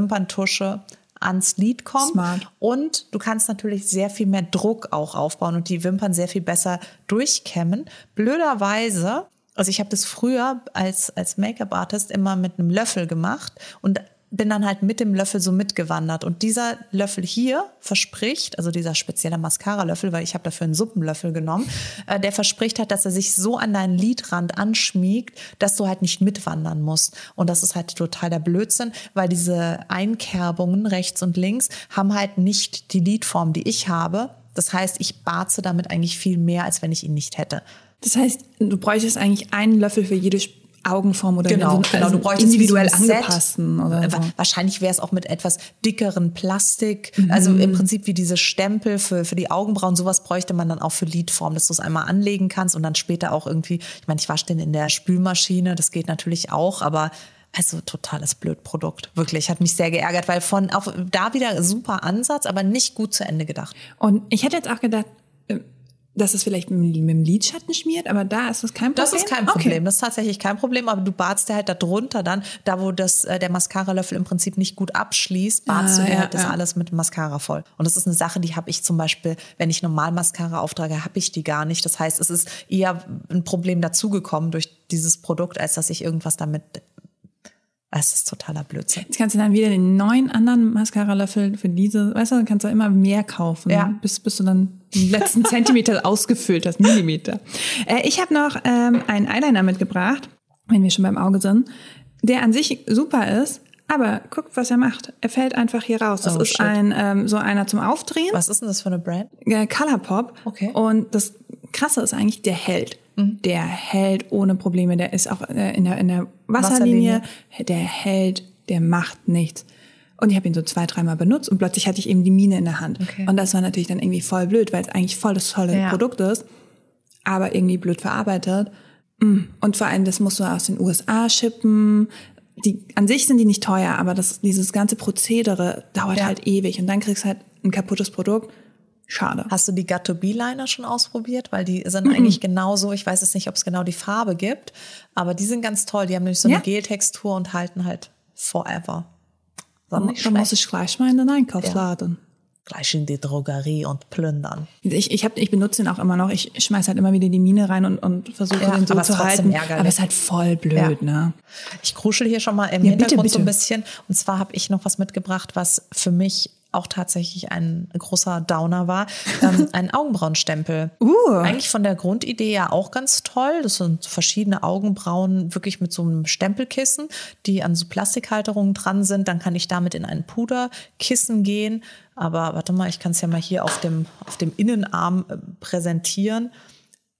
Wimperntusche ans Lid kommt. Smart. Und du kannst natürlich sehr viel mehr Druck auch aufbauen und die Wimpern sehr viel besser durchkämmen. Blöderweise, also ich habe das früher als, als Make-up-Artist immer mit einem Löffel gemacht und bin dann halt mit dem Löffel so mitgewandert. Und dieser Löffel hier verspricht, also dieser spezielle Mascara-Löffel, weil ich habe dafür einen Suppenlöffel genommen, äh, der verspricht halt, dass er sich so an deinen Lidrand anschmiegt, dass du halt nicht mitwandern musst. Und das ist halt total der Blödsinn, weil diese Einkerbungen rechts und links haben halt nicht die Lidform, die ich habe. Das heißt, ich barze damit eigentlich viel mehr, als wenn ich ihn nicht hätte. Das heißt, du bräuchtest eigentlich einen Löffel für jede Augenform oder Genau, so, genau. also Du bräuchtest individuell angepassten oder so. Wa- Wahrscheinlich wäre es auch mit etwas dickeren Plastik. Mhm. Also im Prinzip wie diese Stempel für, für die Augenbrauen. Sowas bräuchte man dann auch für Lidform, dass du es einmal anlegen kannst und dann später auch irgendwie, ich meine, ich wasche den in der Spülmaschine, das geht natürlich auch, aber Also totales Blödprodukt. Wirklich, hat mich sehr geärgert, weil von auch da wieder super Ansatz, aber nicht gut zu Ende gedacht. Und ich hätte jetzt auch gedacht, dass es vielleicht mit dem Lidschatten schmiert, aber da ist das kein Problem. Das ist kein Problem. Okay. Das ist tatsächlich kein Problem, aber du badst dir halt da drunter dann, da wo das, äh, der Mascara-Löffel im Prinzip nicht gut abschließt, badst ah, du dir ja, halt das ja. alles mit Mascara voll. Und das ist eine Sache, die habe ich zum Beispiel, wenn ich normal Mascara auftrage, habe ich die gar nicht. Das heißt, es ist eher ein Problem dazugekommen durch dieses Produkt, als dass ich irgendwas damit es ist totaler Blödsinn. Jetzt kannst du dann wieder den neuen anderen Mascara-Löffel für diese, weißt du, dann kannst du immer mehr kaufen, ja. bis, bis du dann den letzten (laughs) Zentimeter ausgefüllt hast, Millimeter. Äh, ich habe noch ähm, einen Eyeliner mitgebracht, wenn wir schon beim Auge sind, der an sich super ist, aber guck, was er macht. Er fällt einfach hier raus. Das oh, ist shit. ein ähm, so einer zum Aufdrehen. Was ist denn das für eine Brand? Äh, Colourpop. Okay. Und das Krasse ist eigentlich, der hält. Mhm. Der hält ohne Probleme. Der ist auch äh, in der, in der Wasserlinie. Wasserlinie. Der hält, der macht nichts. Und ich habe ihn so zwei, dreimal benutzt und plötzlich hatte ich eben die Mine in der Hand. Okay. Und das war natürlich dann irgendwie voll blöd, weil es eigentlich voll das tolle ja. Produkt ist, aber irgendwie blöd verarbeitet. Mm. Und vor allem, das musst du aus den USA shippen. Die, an sich sind die nicht teuer, aber das, dieses ganze Prozedere dauert ja. halt ewig. Und dann kriegst du halt ein kaputtes Produkt Schade. Hast du die Gatto B-Liner schon ausprobiert? Weil die sind mhm. eigentlich genauso. Ich weiß jetzt nicht, ob es genau die Farbe gibt, aber die sind ganz toll. Die haben nämlich so eine ja. Geltextur und halten halt forever. Dann muss ich gleich mal in den Einkaufsladen. Ja. Gleich in die Drogerie und plündern. Ich, ich, hab, ich benutze den auch immer noch. Ich schmeiß halt immer wieder die Mine rein und, und versuche ja, den so zu halten. Ärgerlich. Aber es ist halt voll blöd, ja. ne? Ich kruschel hier schon mal im ja, Hintergrund bitte, bitte. so ein bisschen. Und zwar habe ich noch was mitgebracht, was für mich auch tatsächlich ein großer Downer war, (laughs) ähm, ein Augenbrauenstempel. Uh. Eigentlich von der Grundidee ja auch ganz toll. Das sind verschiedene Augenbrauen wirklich mit so einem Stempelkissen, die an so Plastikhalterungen dran sind. Dann kann ich damit in ein Puderkissen gehen. Aber warte mal, ich kann es ja mal hier auf dem, auf dem Innenarm äh, präsentieren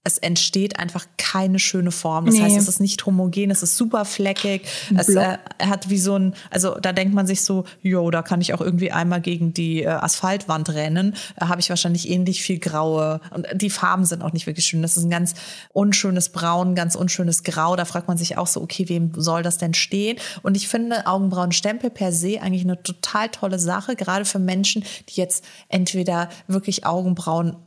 es entsteht einfach keine schöne Form. Das nee. heißt, es ist nicht homogen, es ist super fleckig. Es äh, hat wie so ein, also da denkt man sich so, jo, da kann ich auch irgendwie einmal gegen die äh, Asphaltwand rennen. Da habe ich wahrscheinlich ähnlich viel graue. Und die Farben sind auch nicht wirklich schön. Das ist ein ganz unschönes Braun, ganz unschönes Grau. Da fragt man sich auch so, okay, wem soll das denn stehen? Und ich finde Augenbrauenstempel per se eigentlich eine total tolle Sache, gerade für Menschen, die jetzt entweder wirklich Augenbrauen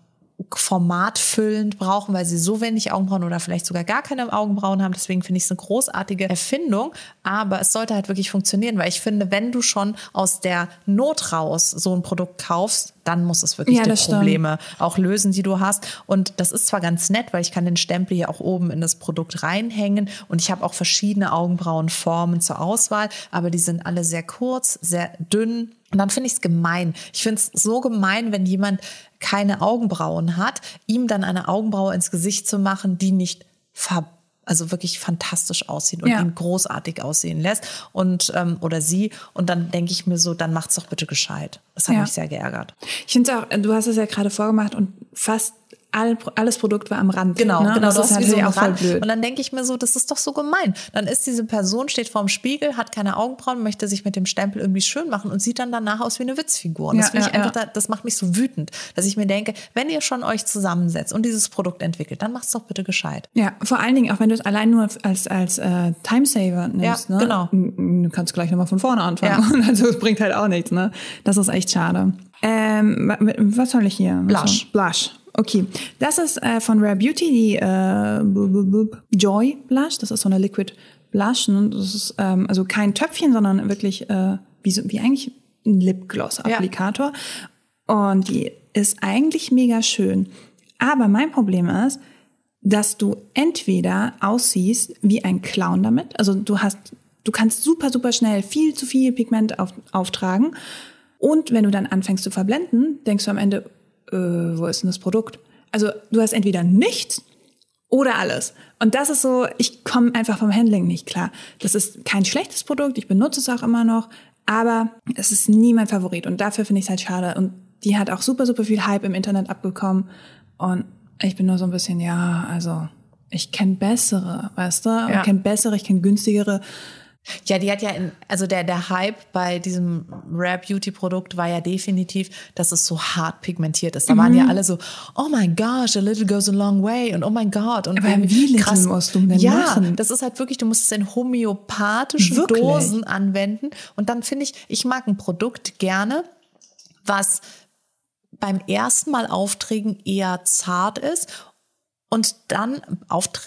formatfüllend brauchen, weil sie so wenig Augenbrauen oder vielleicht sogar gar keine Augenbrauen haben. Deswegen finde ich es eine großartige Erfindung. Aber es sollte halt wirklich funktionieren, weil ich finde, wenn du schon aus der Not raus so ein Produkt kaufst, dann muss es wirklich ja, die Probleme stimmt. auch lösen, die du hast. Und das ist zwar ganz nett, weil ich kann den Stempel hier auch oben in das Produkt reinhängen und ich habe auch verschiedene Augenbrauenformen zur Auswahl, aber die sind alle sehr kurz, sehr dünn. Und dann finde ich es gemein. Ich finde es so gemein, wenn jemand keine Augenbrauen hat, ihm dann eine Augenbraue ins Gesicht zu machen, die nicht verbunden also wirklich fantastisch aussieht und ja. ihn großartig aussehen lässt und ähm, oder sie und dann denke ich mir so, dann macht's doch bitte gescheit. Das hat ja. mich sehr geärgert. Ich finde auch, du hast es ja gerade vorgemacht und fast all, alles Produkt war am Rand. Genau, ne? genau. Das, das ist natürlich auch voll blöd. Und dann denke ich mir so, das ist doch so gemein. Dann ist diese Person, steht vorm Spiegel, hat keine Augenbrauen, möchte sich mit dem Stempel irgendwie schön machen und sieht dann danach aus wie eine Witzfigur. Und das, ja, ich einfach, das macht mich so wütend, dass ich mir denke, wenn ihr schon euch zusammensetzt und dieses Produkt entwickelt, dann macht's doch bitte gescheit. Ja, vor allen Dingen, auch wenn du es allein nur als, als äh, Timesaver nimmst. Ja, ne? genau. Du kannst gleich nochmal von vorne anfangen. Ja. (laughs) Also es bringt halt auch nichts. Ne? Das ist echt schade. Ähm, was soll ich hier? Blush. Blush. Okay, das ist äh, von Rare Beauty die äh, Joy Blush. Das ist so eine Liquid Blush. Ne? Das ist ähm, also kein Töpfchen, sondern wirklich äh, wie, so, wie eigentlich ein Lipgloss-Applikator. Ja. Und die ist eigentlich mega schön. Aber mein Problem ist, dass du entweder aussiehst wie ein Clown damit. Also du hast, du kannst super, super schnell viel zu viel Pigment auf, auftragen. Und wenn du dann anfängst zu verblenden, denkst du am Ende, äh, wo ist denn das Produkt? Also du hast entweder nichts oder alles. Und das ist so, ich komme einfach vom Handling nicht klar. Das ist kein schlechtes Produkt, ich benutze es auch immer noch, aber es ist nie mein Favorit und dafür finde ich es halt schade. Und die hat auch super, super viel Hype im Internet abbekommen und ich bin nur so ein bisschen, ja, also ich kenne bessere, weißt du? Ja. Ich kenne bessere, ich kenne günstigere Ja, die hat ja, in, also der, der Hype bei diesem Rare Beauty Produkt war ja definitiv, dass es so hart pigmentiert ist. Da waren ja alle so, oh mein gosh, a little goes a long way und oh mein Gott. Und Aber wie little musst du denn ja, machen? das ist halt wirklich, du musst es in homöopathischen Wirklich? Dosen anwenden. Und dann finde ich, ich mag ein Produkt gerne, was beim ersten Mal auftragen eher zart ist und dann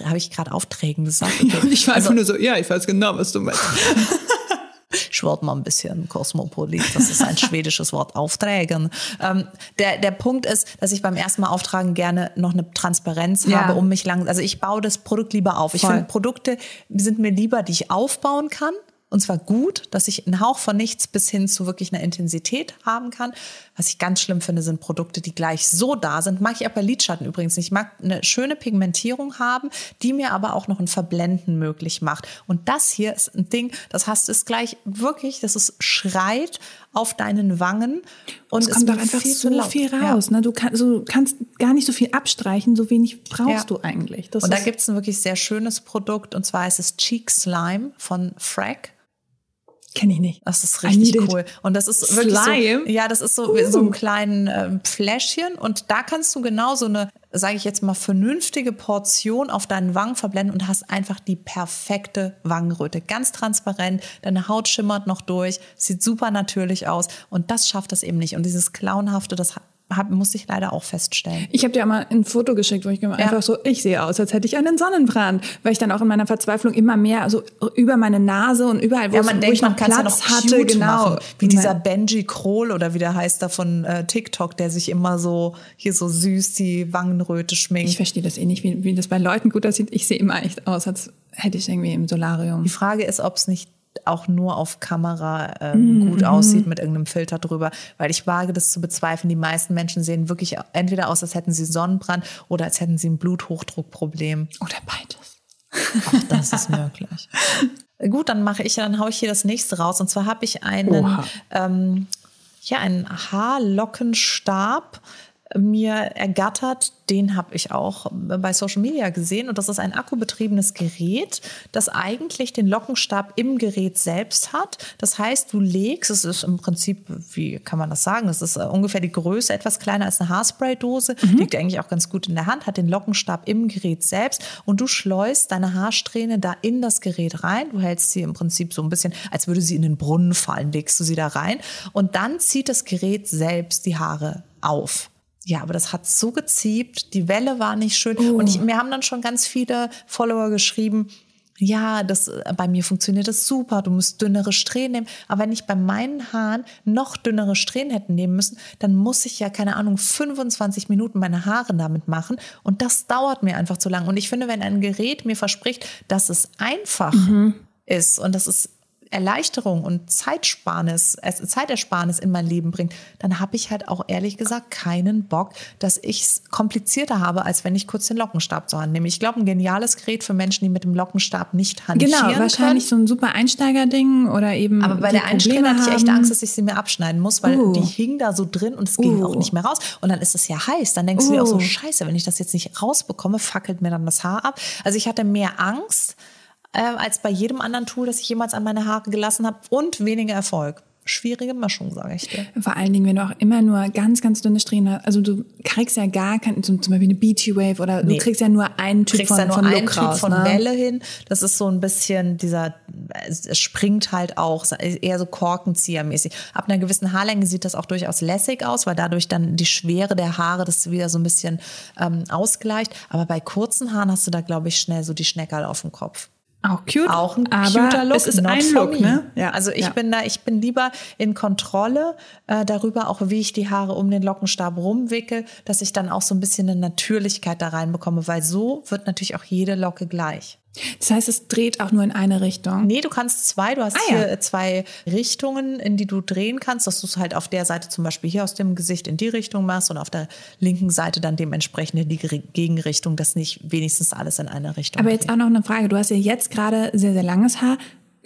habe ich gerade Aufträgen gesagt. Okay. Ich war Also- einfach nur so, ja, ich weiß genau, was du meinst. (laughs) ich werde mal ein bisschen kosmopolit. Das ist ein schwedisches Wort, Aufträgen. Ähm, der, der Punkt ist, dass ich beim ersten Mal auftragen gerne noch eine Transparenz Ja. habe, um mich lang, also ich baue das Produkt lieber auf. Ich Voll. finde, Produkte sind mir lieber, die ich aufbauen kann. Und zwar gut, dass ich einen Hauch von nichts bis hin zu wirklich einer Intensität haben kann. Was ich ganz schlimm finde, sind Produkte, die gleich so da sind. Mag ich auch bei Lidschatten übrigens nicht. Ich mag eine schöne Pigmentierung haben, die mir aber auch noch ein Verblenden möglich macht. Und das hier ist ein Ding, das hast du es gleich wirklich, das ist schreit auf deinen Wangen. Und Es kommt doch einfach viel zu so laut. viel Ja. raus. Ne? Du, kann, du kannst gar nicht so viel abstreichen, so wenig brauchst Ja. du eigentlich. Das Und da gibt es ein wirklich sehr schönes Produkt und zwar ist es Cheek Slime von Frack. Kenn ich nicht. Das ist richtig cool. Und das ist wirklich Slime? so, ja, das ist so, so ein kleinen ähm, Fläschchen und da kannst du genau so eine, sage ich jetzt mal, vernünftige Portion auf deinen Wangen verblenden und hast einfach die perfekte Wangenröte. Ganz transparent, deine Haut schimmert noch durch, sieht super natürlich aus und das schafft es eben nicht. Und dieses Clownhafte, das hab, muss ich leider auch feststellen. Ich habe dir mal ein Foto geschickt, wo ich einfach so, ich sehe aus, als hätte ich einen Sonnenbrand, weil ich dann auch in meiner Verzweiflung immer mehr, so über meine Nase und überall, wo, Ja, es- man wo denkt, ich noch man es ja Platz noch hatte, genau. machen. Wie dieser. Benji Kroll oder wie der heißt da von äh, TikTok, der sich immer so hier so süß die Wangenröte schminkt. Ich verstehe das eh nicht, wie, wie das bei Leuten gut aussieht. Ich sehe immer echt aus, als hätte ich irgendwie im Solarium. Die Frage ist, ob es nicht auch nur auf Kamera ähm, Mhm, gut aussieht mit irgendeinem Filter drüber, weil ich wage das zu bezweifeln. Die meisten Menschen sehen wirklich entweder aus, als hätten sie Sonnenbrand oder als hätten sie ein Bluthochdruckproblem. Oder beides. Auch das ist möglich. (laughs) Gut, dann mache ich, dann haue ich hier das nächste raus. Und zwar habe ich einen, ähm, ja, einen Haarlockenstab mir ergattert. Den habe ich auch bei Social Media gesehen. Und das ist ein akkubetriebenes Gerät, das eigentlich den Lockenstab im Gerät selbst hat. Das heißt, du legst, es ist im Prinzip, wie kann man das sagen? Das ist äh, ungefähr die Größe, etwas kleiner als eine Haarspraydose. Liegt eigentlich auch ganz gut in der Hand, hat den Lockenstab im Gerät selbst. Und du schleust deine Haarsträhne da in das Gerät rein. Du hältst sie im Prinzip so ein bisschen, als würde sie in den Brunnen fallen, legst du sie da rein. Und dann zieht das Gerät selbst die Haare auf. Ja, aber das hat so geziebt, die Welle war nicht schön. Und ich, mir haben dann schon ganz viele Follower geschrieben, ja, das, äh, bei mir funktioniert das super, du musst dünnere Strähnen nehmen. Aber wenn ich bei meinen Haaren noch dünnere Strähnen hätte nehmen müssen, dann muss ich ja, keine Ahnung, 25 Minuten meine Haare damit machen. Und das dauert mir einfach zu lang. Und ich finde, wenn ein Gerät mir verspricht, dass es einfach ist und dass es Erleichterung und Zeitsparnis, Zeitersparnis in mein Leben bringt, dann habe ich halt auch ehrlich gesagt keinen Bock, dass ich es komplizierter habe, als wenn ich kurz den Lockenstab zur Hand nehme. Ich glaube, ein geniales Gerät für Menschen, die mit dem Lockenstab nicht hantieren Genau, wahrscheinlich können. so ein super Einsteigerding oder eben. Aber bei der Probleme hatte ich echt. Angst, dass ich sie mir abschneiden muss, weil Uh. die hing da so drin und es ging Uh. auch nicht mehr raus. Und dann ist es ja heiß. Dann denkst du dir auch so, Uh. scheiße, wenn ich das jetzt nicht rausbekomme, fackelt mir dann das Haar ab. Also ich hatte mehr Angst äh, als bei jedem anderen Tool, das ich jemals an meine Haare gelassen habe und weniger Erfolg. Schwierige Mischung, sage ich dir. Vor allen Dingen, wenn du auch immer nur ganz, ganz dünne Strähnen hast. Also du kriegst ja gar keinen, so zum Beispiel eine Beachy Wave oder Nee. du kriegst ja nur einen Typ kriegst von, da nur von einen Look Typ raus. von ne? Welle hin. Das ist so ein bisschen dieser, es es springt halt auch, eher so Korkenziehermäßig. Ab einer gewissen Haarlänge sieht das auch durchaus lässig aus, weil dadurch dann die Schwere der Haare das wieder so ein bisschen ähm, ausgleicht. Aber bei kurzen Haaren hast du da, glaube ich, schnell so die Schneckerl auf dem Kopf. Auch cute. Auch ein aber cuter Look. Es ist not ein Look, me. ne? Ja. Also ich ja. bin da, ich bin lieber in Kontrolle äh, darüber, auch wie ich die Haare um den Lockenstab rumwickel, dass ich dann auch so ein bisschen eine Natürlichkeit da reinbekomme, weil so wird natürlich auch jede Locke gleich. Das heißt, es dreht auch nur in eine Richtung. Nee, du kannst zwei, du hast Ah, ja. hier äh, zwei Richtungen, in die du drehen kannst, dass du es halt auf der Seite zum Beispiel hier aus dem Gesicht in die Richtung machst und auf der linken Seite dann dementsprechend in die Gegenrichtung, dass nicht wenigstens alles in eine Richtung Aber jetzt geht. auch noch eine Frage. Du hast ja jetzt gerade sehr, sehr langes Haar.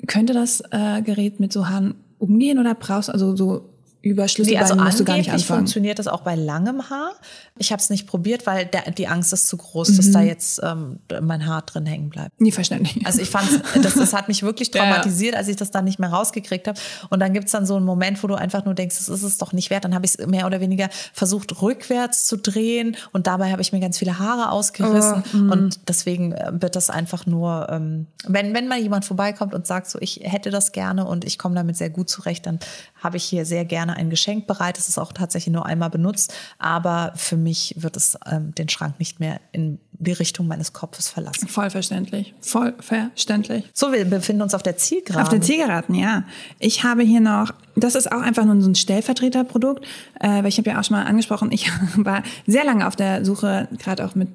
Könnte das äh, Gerät mit so Haaren umgehen oder brauchst du also so über Schlüsselbein also musst du gar nicht anfangen. funktioniert das auch bei langem Haar. Ich habe es nicht probiert, weil der, die Angst ist zu groß, dass da jetzt ähm, mein Haar drin hängen bleibt. Nie verständlich. Also ich fand, das, das hat mich wirklich (laughs) traumatisiert, als ich das dann nicht mehr rausgekriegt habe. Und dann gibt's dann so einen Moment, wo du einfach nur denkst, das ist es doch nicht wert. Dann habe ich es mehr oder weniger versucht, rückwärts zu drehen und dabei habe ich mir ganz viele Haare ausgerissen. Oh, mm. und deswegen äh, wird das einfach nur, ähm, wenn, wenn mal jemand vorbeikommt und sagt, so ich hätte das gerne und ich komme damit sehr gut zurecht, dann habe ich hier sehr gerne ein Geschenk bereit. Es ist auch tatsächlich nur einmal benutzt, aber für mich wird es ähm, den Schrank nicht mehr in die Richtung meines Kopfes verlassen. Voll verständlich. Voll verständlich. So, wir befinden uns auf der Zielgeraden. Auf den Zielgeraden, ja. Ich habe hier noch, das ist auch einfach nur so ein Stellvertreterprodukt, äh, weil ich habe ja auch schon mal angesprochen, ich (laughs) war sehr lange auf der Suche, gerade auch mit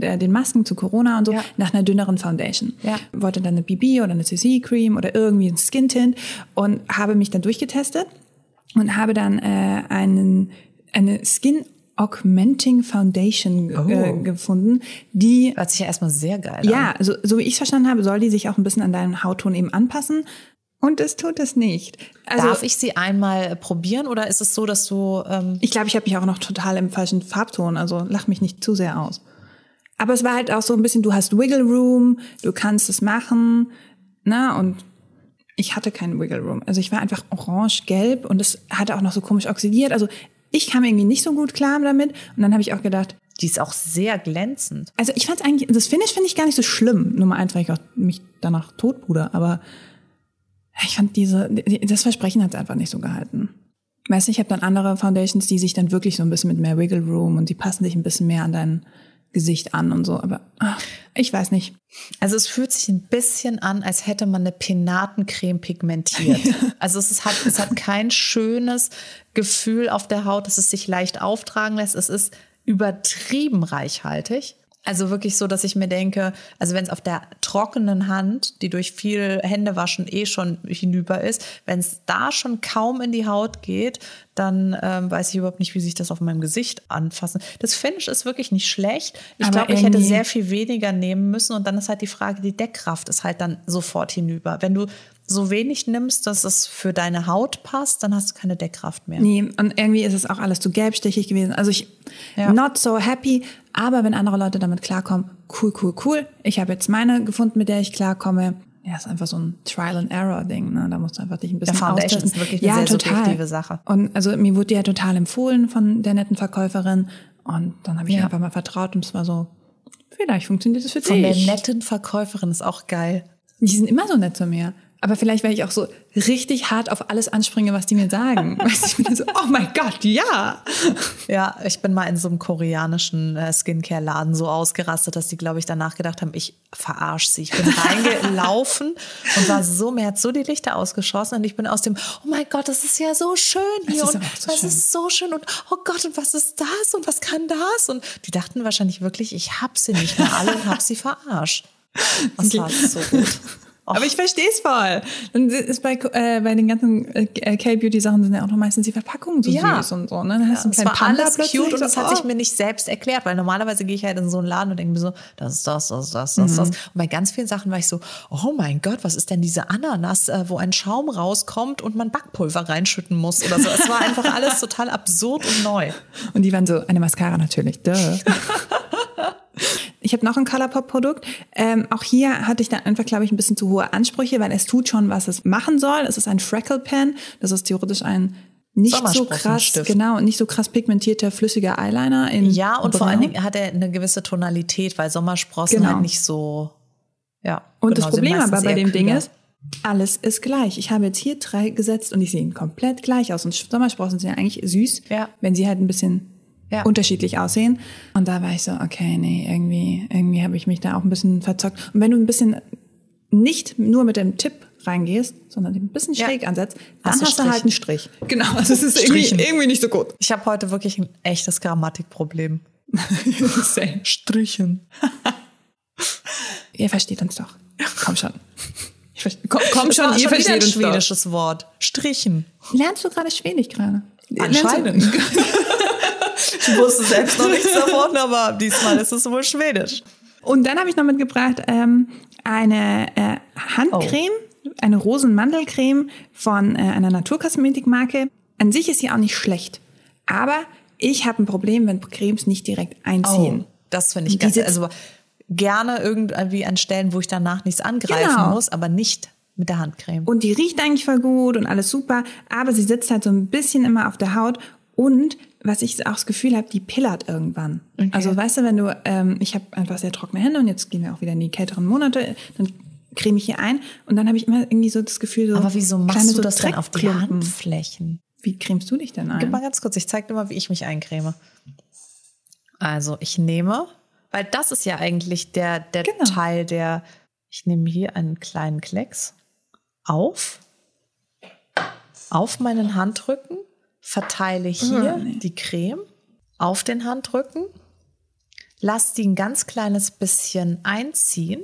äh, den Masken zu Corona und so, Ja. nach einer dünneren Foundation. Ja. Wollte dann eine BB oder eine CC-Cream oder irgendwie ein Skin-Tint und habe mich dann durchgetestet und habe dann äh, einen, eine Skin Augmenting Foundation äh, Oh. gefunden, die Hört sich ja erstmal sehr geil ja, an. also so wie ich es verstanden habe, soll die sich auch ein bisschen an deinen Hautton eben anpassen. Und es tut es nicht. Also Darf ich sie einmal probieren oder ist es so, dass du ähm, ich glaube, ich habe mich auch noch total im falschen Farbton, also lach mich nicht zu sehr aus. Aber es war halt auch so ein bisschen, du hast Wiggle Room, du kannst es machen, ne? Und ich hatte keinen Wiggle Room. Also ich war einfach orange-gelb und es hatte auch noch so komisch oxidiert. Also ich kam irgendwie nicht so gut klar damit. Und dann habe ich auch gedacht, die ist auch sehr glänzend. also ich fand eigentlich, das Finish finde ich gar nicht so schlimm. Nummer eins, weil ich auch mich danach totpuder. Aber ich fand diese, das Versprechen hat es einfach nicht so gehalten. Weißt du, ich habe dann andere Foundations, die sich dann wirklich so ein bisschen mit mehr Wiggle Room und die passen sich ein bisschen mehr an dein Gesicht an und so. Aber ach, ich weiß nicht. Also es fühlt sich ein bisschen an, als hätte man eine Penatencreme pigmentiert. (laughs) Also es ist, hat, es hat kein schönes Gefühl auf der Haut, dass es sich leicht auftragen lässt. Es ist übertrieben reichhaltig. Also wirklich so, dass ich mir denke, also wenn es auf der trockenen Hand, die durch viel Händewaschen eh schon hinüber ist, wenn es da schon kaum in die Haut geht, dann ähm, weiß ich überhaupt nicht, wie sich das auf meinem Gesicht anfassen. Das Finish ist wirklich nicht schlecht. Ich glaube, ich hätte sehr viel weniger nehmen müssen und dann ist halt die Frage, die Deckkraft ist halt dann sofort hinüber. Wenn du so wenig nimmst, dass es für deine Haut passt, dann hast du keine Deckkraft mehr. Nee, und irgendwie ist es auch alles zu gelbstichig gewesen. Also ich, Ja. not so happy. Aber wenn andere Leute damit klarkommen, cool, cool, cool. Ich habe jetzt meine gefunden, mit der ich klarkomme. Ja, ist einfach so ein Trial-and-Error-Ding. Ne? Da musst du einfach dich ein bisschen Der Foundation ist wirklich eine sehr subjektive Sache. Und also mir wurde die ja total empfohlen von der netten Verkäuferin. Und dann habe ich Ja. einfach mal vertraut und es war so, vielleicht funktioniert das für Von der dich. netten Verkäuferin ist auch geil. Die sind immer so nett zu mir. Aber vielleicht, weil ich auch so richtig hart auf alles anspringe, was die mir sagen. (laughs) weißt du, ich bin so, oh mein Gott, ja. Ja, ich bin mal in so einem koreanischen äh, Skincare-Laden so ausgerastet, dass die, glaube ich, danach gedacht haben, ich verarsch sie. Ich bin (laughs) reingelaufen und war so, mir hat so die Lichter ausgeschossen und ich bin aus dem, oh mein Gott, das ist ja so schön hier ist und so das schön. ist so schön und oh Gott, und was ist das und was kann das? Und die dachten wahrscheinlich wirklich, ich hab sie nicht mehr alle und hab sie verarscht. Das war so gut. Och, Aber ich verstehe es voll. Dann ist bei, äh, bei den ganzen äh, K-Beauty-Sachen sind ja auch noch meistens die Verpackungen so Ja. süß und so. Ne? Dann hast du einen kleinen Panda alles plötzlich, cute und so, das hat sich oh. mir nicht selbst erklärt, weil normalerweise gehe ich halt in so einen Laden und denke mir so, das ist das, das ist das, das ist das. Und bei ganz vielen Sachen war ich so, oh mein Gott, was ist denn diese Ananas, äh, wo ein Schaum rauskommt und man Backpulver reinschütten muss oder so. Es war einfach alles total absurd und neu. Und die waren so, eine Mascara natürlich. Duh. (laughs) Ich habe noch ein Colourpop-Produkt. Ähm, auch hier hatte ich dann einfach, glaube ich, ein bisschen zu hohe Ansprüche, weil es tut schon, was es machen soll. Es ist ein Freckle Pen. Das ist theoretisch ein nicht so krass, genau, nicht so krass pigmentierter flüssiger Eyeliner. In Ja, und vor Braun. allen Dingen hat er eine gewisse Tonalität, weil Sommersprossen Genau. halt nicht so, ja. Und genau, das Problem aber bei dem Ding ist, alles ist gleich. Ich habe jetzt hier drei gesetzt und die sehen komplett gleich aus. Und Sommersprossen sind ja eigentlich süß, Ja. wenn sie halt ein bisschen Ja. unterschiedlich aussehen. Und da war ich so, okay, nee, irgendwie, irgendwie habe ich mich da auch ein bisschen verzockt. Und wenn du ein bisschen nicht nur mit dem Tipp reingehst, sondern ein bisschen Ja. schräg ansetzt, dann Hast hast, du halt einen Strich. Genau, also es ist irgendwie, Strichen. irgendwie nicht so gut. Ich habe heute wirklich ein echtes Grammatikproblem. (laughs) Strichen. Ihr versteht uns doch. Komm schon. Komm, komm schon, ihr schon versteht ein uns doch. schwedisches Wort. Strichen. Lernst du gerade Schwedisch gerade? Anscheinend. Ich wusste selbst noch nichts davon, aber diesmal ist es wohl Schwedisch. Und dann habe ich noch mitgebracht ähm, eine äh, Handcreme, eine Rosenmandelcreme von äh, einer Naturkosmetikmarke. an sich ist sie auch nicht schlecht. Aber ich habe ein Problem, wenn Cremes nicht direkt einziehen. Oh, das finde ich ganz, also gerne irgendwie an Stellen, wo ich danach nichts angreifen Genau. muss, aber nicht mit der Handcreme. Und die riecht eigentlich voll gut und alles super, aber sie sitzt halt so ein bisschen immer auf der Haut und was ich auch das Gefühl habe, die pillert irgendwann. Also weißt du, wenn du, ähm, ich habe einfach sehr trockene Hände und jetzt gehen wir auch wieder in die kälteren Monate, dann creme ich hier ein und dann habe ich immer irgendwie so das Gefühl, so aber wieso machst kleine du so das denn auf die. Handflächen? Wie cremst du dich denn Gib mal ein? ganz kurz, ich zeige dir mal, wie ich mich eincreme. Also ich nehme, weil das ist ja eigentlich der, der Genau. Teil, der, ich nehme hier einen kleinen Klecks auf, auf meinen Handrücken, verteile hier nee. die Creme auf den Handrücken, lass die ein ganz kleines bisschen einziehen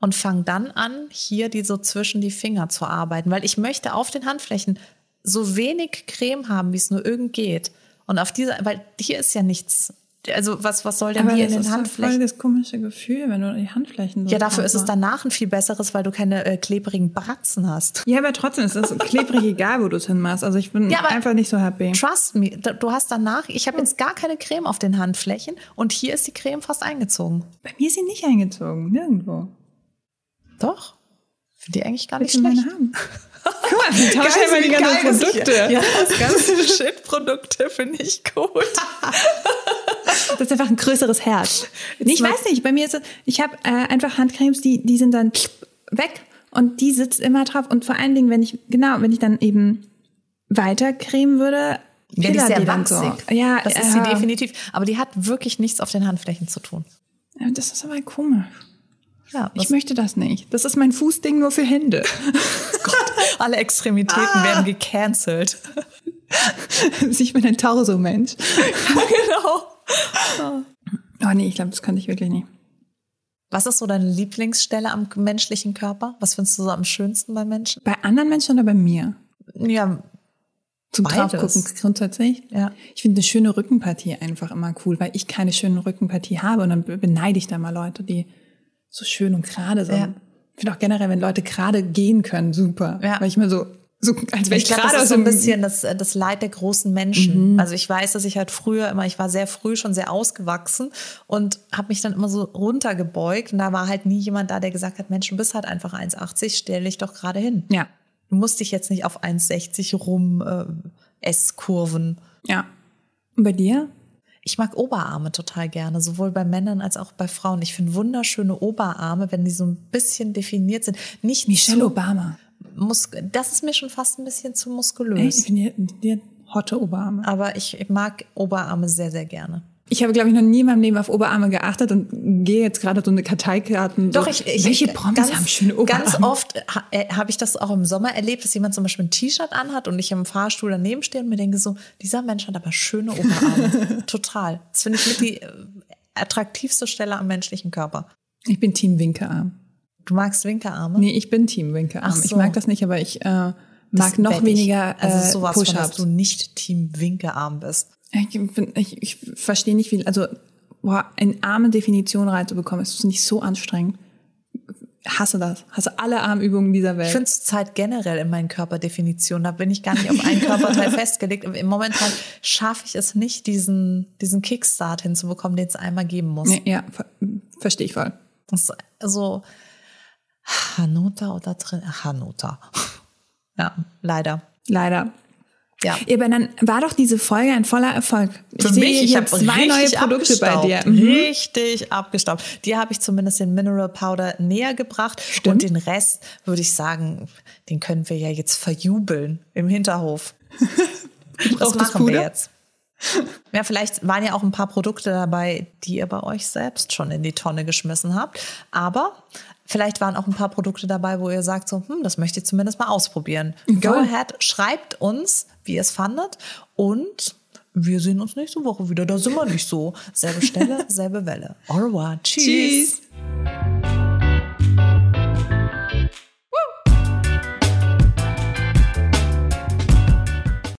und fang dann an, hier die so zwischen die Finger zu arbeiten, weil ich möchte auf den Handflächen so wenig Creme haben, wie es nur irgend geht. Und auf dieser, weil hier ist ja nichts. Also was, was soll denn Aber hier in das den ist doch voll Handflächen? das komische Gefühl, wenn du die Handflächen so Ja, dafür ist es danach ein viel besseres, weil du keine äh, klebrigen Bratzen hast. Ja, aber trotzdem ist es klebrig (laughs) egal, wo du es hinmachst. Also ich bin Ja, einfach nicht so happy. Trust me, du hast danach, ich habe jetzt gar keine Creme auf den Handflächen und hier ist die Creme fast eingezogen. Bei mir ist sie nicht eingezogen, nirgendwo. Doch. Finde die eigentlich gar nicht Willst meine schlecht. haben? (laughs) Guck mal, wir tauschen einfach die ganzen Produkte. Ja, das ganze (laughs) Shit-Produkte finde ich gut. Das ist einfach ein größeres Herz. Nee, ich weiß nicht, bei mir ist es, ich habe äh, einfach Handcremes, die, die sind dann weg und die sitzt immer drauf. Und vor allen Dingen, wenn ich, genau, wenn ich dann eben weiter cremen würde, Ja, die ist sehr wachsig. So. Ja, das ist sie äh, definitiv. Aber die hat wirklich nichts auf den Handflächen zu tun. ja, Das ist aber komisch. Ja, Ich möchte das nicht. Das ist mein Fußding nur für Hände. (laughs) alle Extremitäten Ah. werden gecancelt. (laughs) ich bin ein Torso-Mensch. (laughs) genau. Oh nee, ich glaube, das könnte ich wirklich nicht. Was ist so deine Lieblingsstelle am menschlichen Körper? Was findest du so am schönsten bei Menschen? Bei anderen Menschen oder bei mir? Ja, Zum Beides. Draufgucken grundsätzlich. Ja. Ich finde eine schöne Rückenpartie einfach immer cool, weil ich keine schöne Rückenpartie habe und dann be- beneide ich da mal Leute, die so schön und gerade sind. Ja. Ich finde auch generell, wenn Leute gerade gehen können, super. Ja. Weil ich mir so, so als wäre ich ich, gerade das ist so ein bisschen das, äh, das Leid der großen Menschen. Also ich weiß, dass ich halt früher immer, ich war sehr früh schon sehr ausgewachsen und habe mich dann immer so runtergebeugt und da war halt nie jemand da, der gesagt hat, Mensch, du bist halt einfach 1,80, stell dich doch gerade hin. Ja, Du musst dich jetzt nicht auf 1,60 rum äh, S-Kurven. ja. Und bei dir? Ich mag Oberarme total gerne, sowohl bei Männern als auch bei Frauen. Ich finde wunderschöne Oberarme, wenn die so ein bisschen definiert sind. Nicht Michelle Obama. Mus das ist mir schon fast ein bisschen zu muskulös. ich finde die, die hotte Oberarme. Aber ich mag Oberarme sehr, sehr gerne. Ich habe, glaube ich, noch nie in meinem Leben auf Oberarme geachtet und gehe jetzt gerade so eine Karteikarten. Doch, so, ich, ich welche Promis haben schöne Oberarme? Ganz oft ha, äh, habe ich das auch im Sommer erlebt, dass jemand zum Beispiel ein T-Shirt anhat und ich im Fahrstuhl daneben stehe und mir denke so, dieser Mensch hat aber schöne Oberarme. (laughs) Total. Das finde ich mit die äh, attraktivste Stelle am menschlichen Körper. Ich bin Team Winkearm. Du magst Winkearme? Nee, ich bin Team Winkearm. So. Ich mag das nicht, aber ich äh, mag Das noch wette ich. weniger äh, also sowas von, dass Push-Ups. du nicht Team Winkearm bist. Ich, bin- ich, ich verstehe nicht, wie, also boah, eine Arme-Definition reinzubekommen, ist nicht so anstrengend. Hasse das. Hasse alle Armübungen dieser Welt. Ich finde Zeit generell in meinen Körperdefinitionen. Da bin ich gar nicht auf einen Körperteil (laughs) festgelegt. Im Momentan schaffe ich es nicht, diesen, diesen Kickstart hinzubekommen, den es einmal geben muss. nee, ja, ver verstehe ich voll. Das ist also Hanuta oder drin? Hanuta. (laughs) Ja, leider. Leider. Ja. Aber dann war doch diese Folge ein voller Erfolg. Ich sehe hier hab zwei neue Produkte bei dir. Mhm. Richtig abgestaubt. Dir habe ich zumindest den Mineral Powder näher gebracht. Stimmt. Und den Rest würde ich sagen, den können wir ja jetzt verjubeln im Hinterhof. (laughs) Das machen wir Puder? jetzt. Ja, vielleicht waren ja auch ein paar Produkte dabei, die ihr bei euch selbst schon in die Tonne geschmissen habt. Aber vielleicht waren auch ein paar Produkte dabei, wo ihr sagt, so, hm, das möchte ich zumindest mal ausprobieren. Go Voll. ahead, schreibt uns, wie ihr es fandet. Und wir sehen uns nächste Woche wieder. Da sind wir nicht so. Selbe Stelle, (laughs) selbe Welle. Au revoir. Tschüss. Tschüss.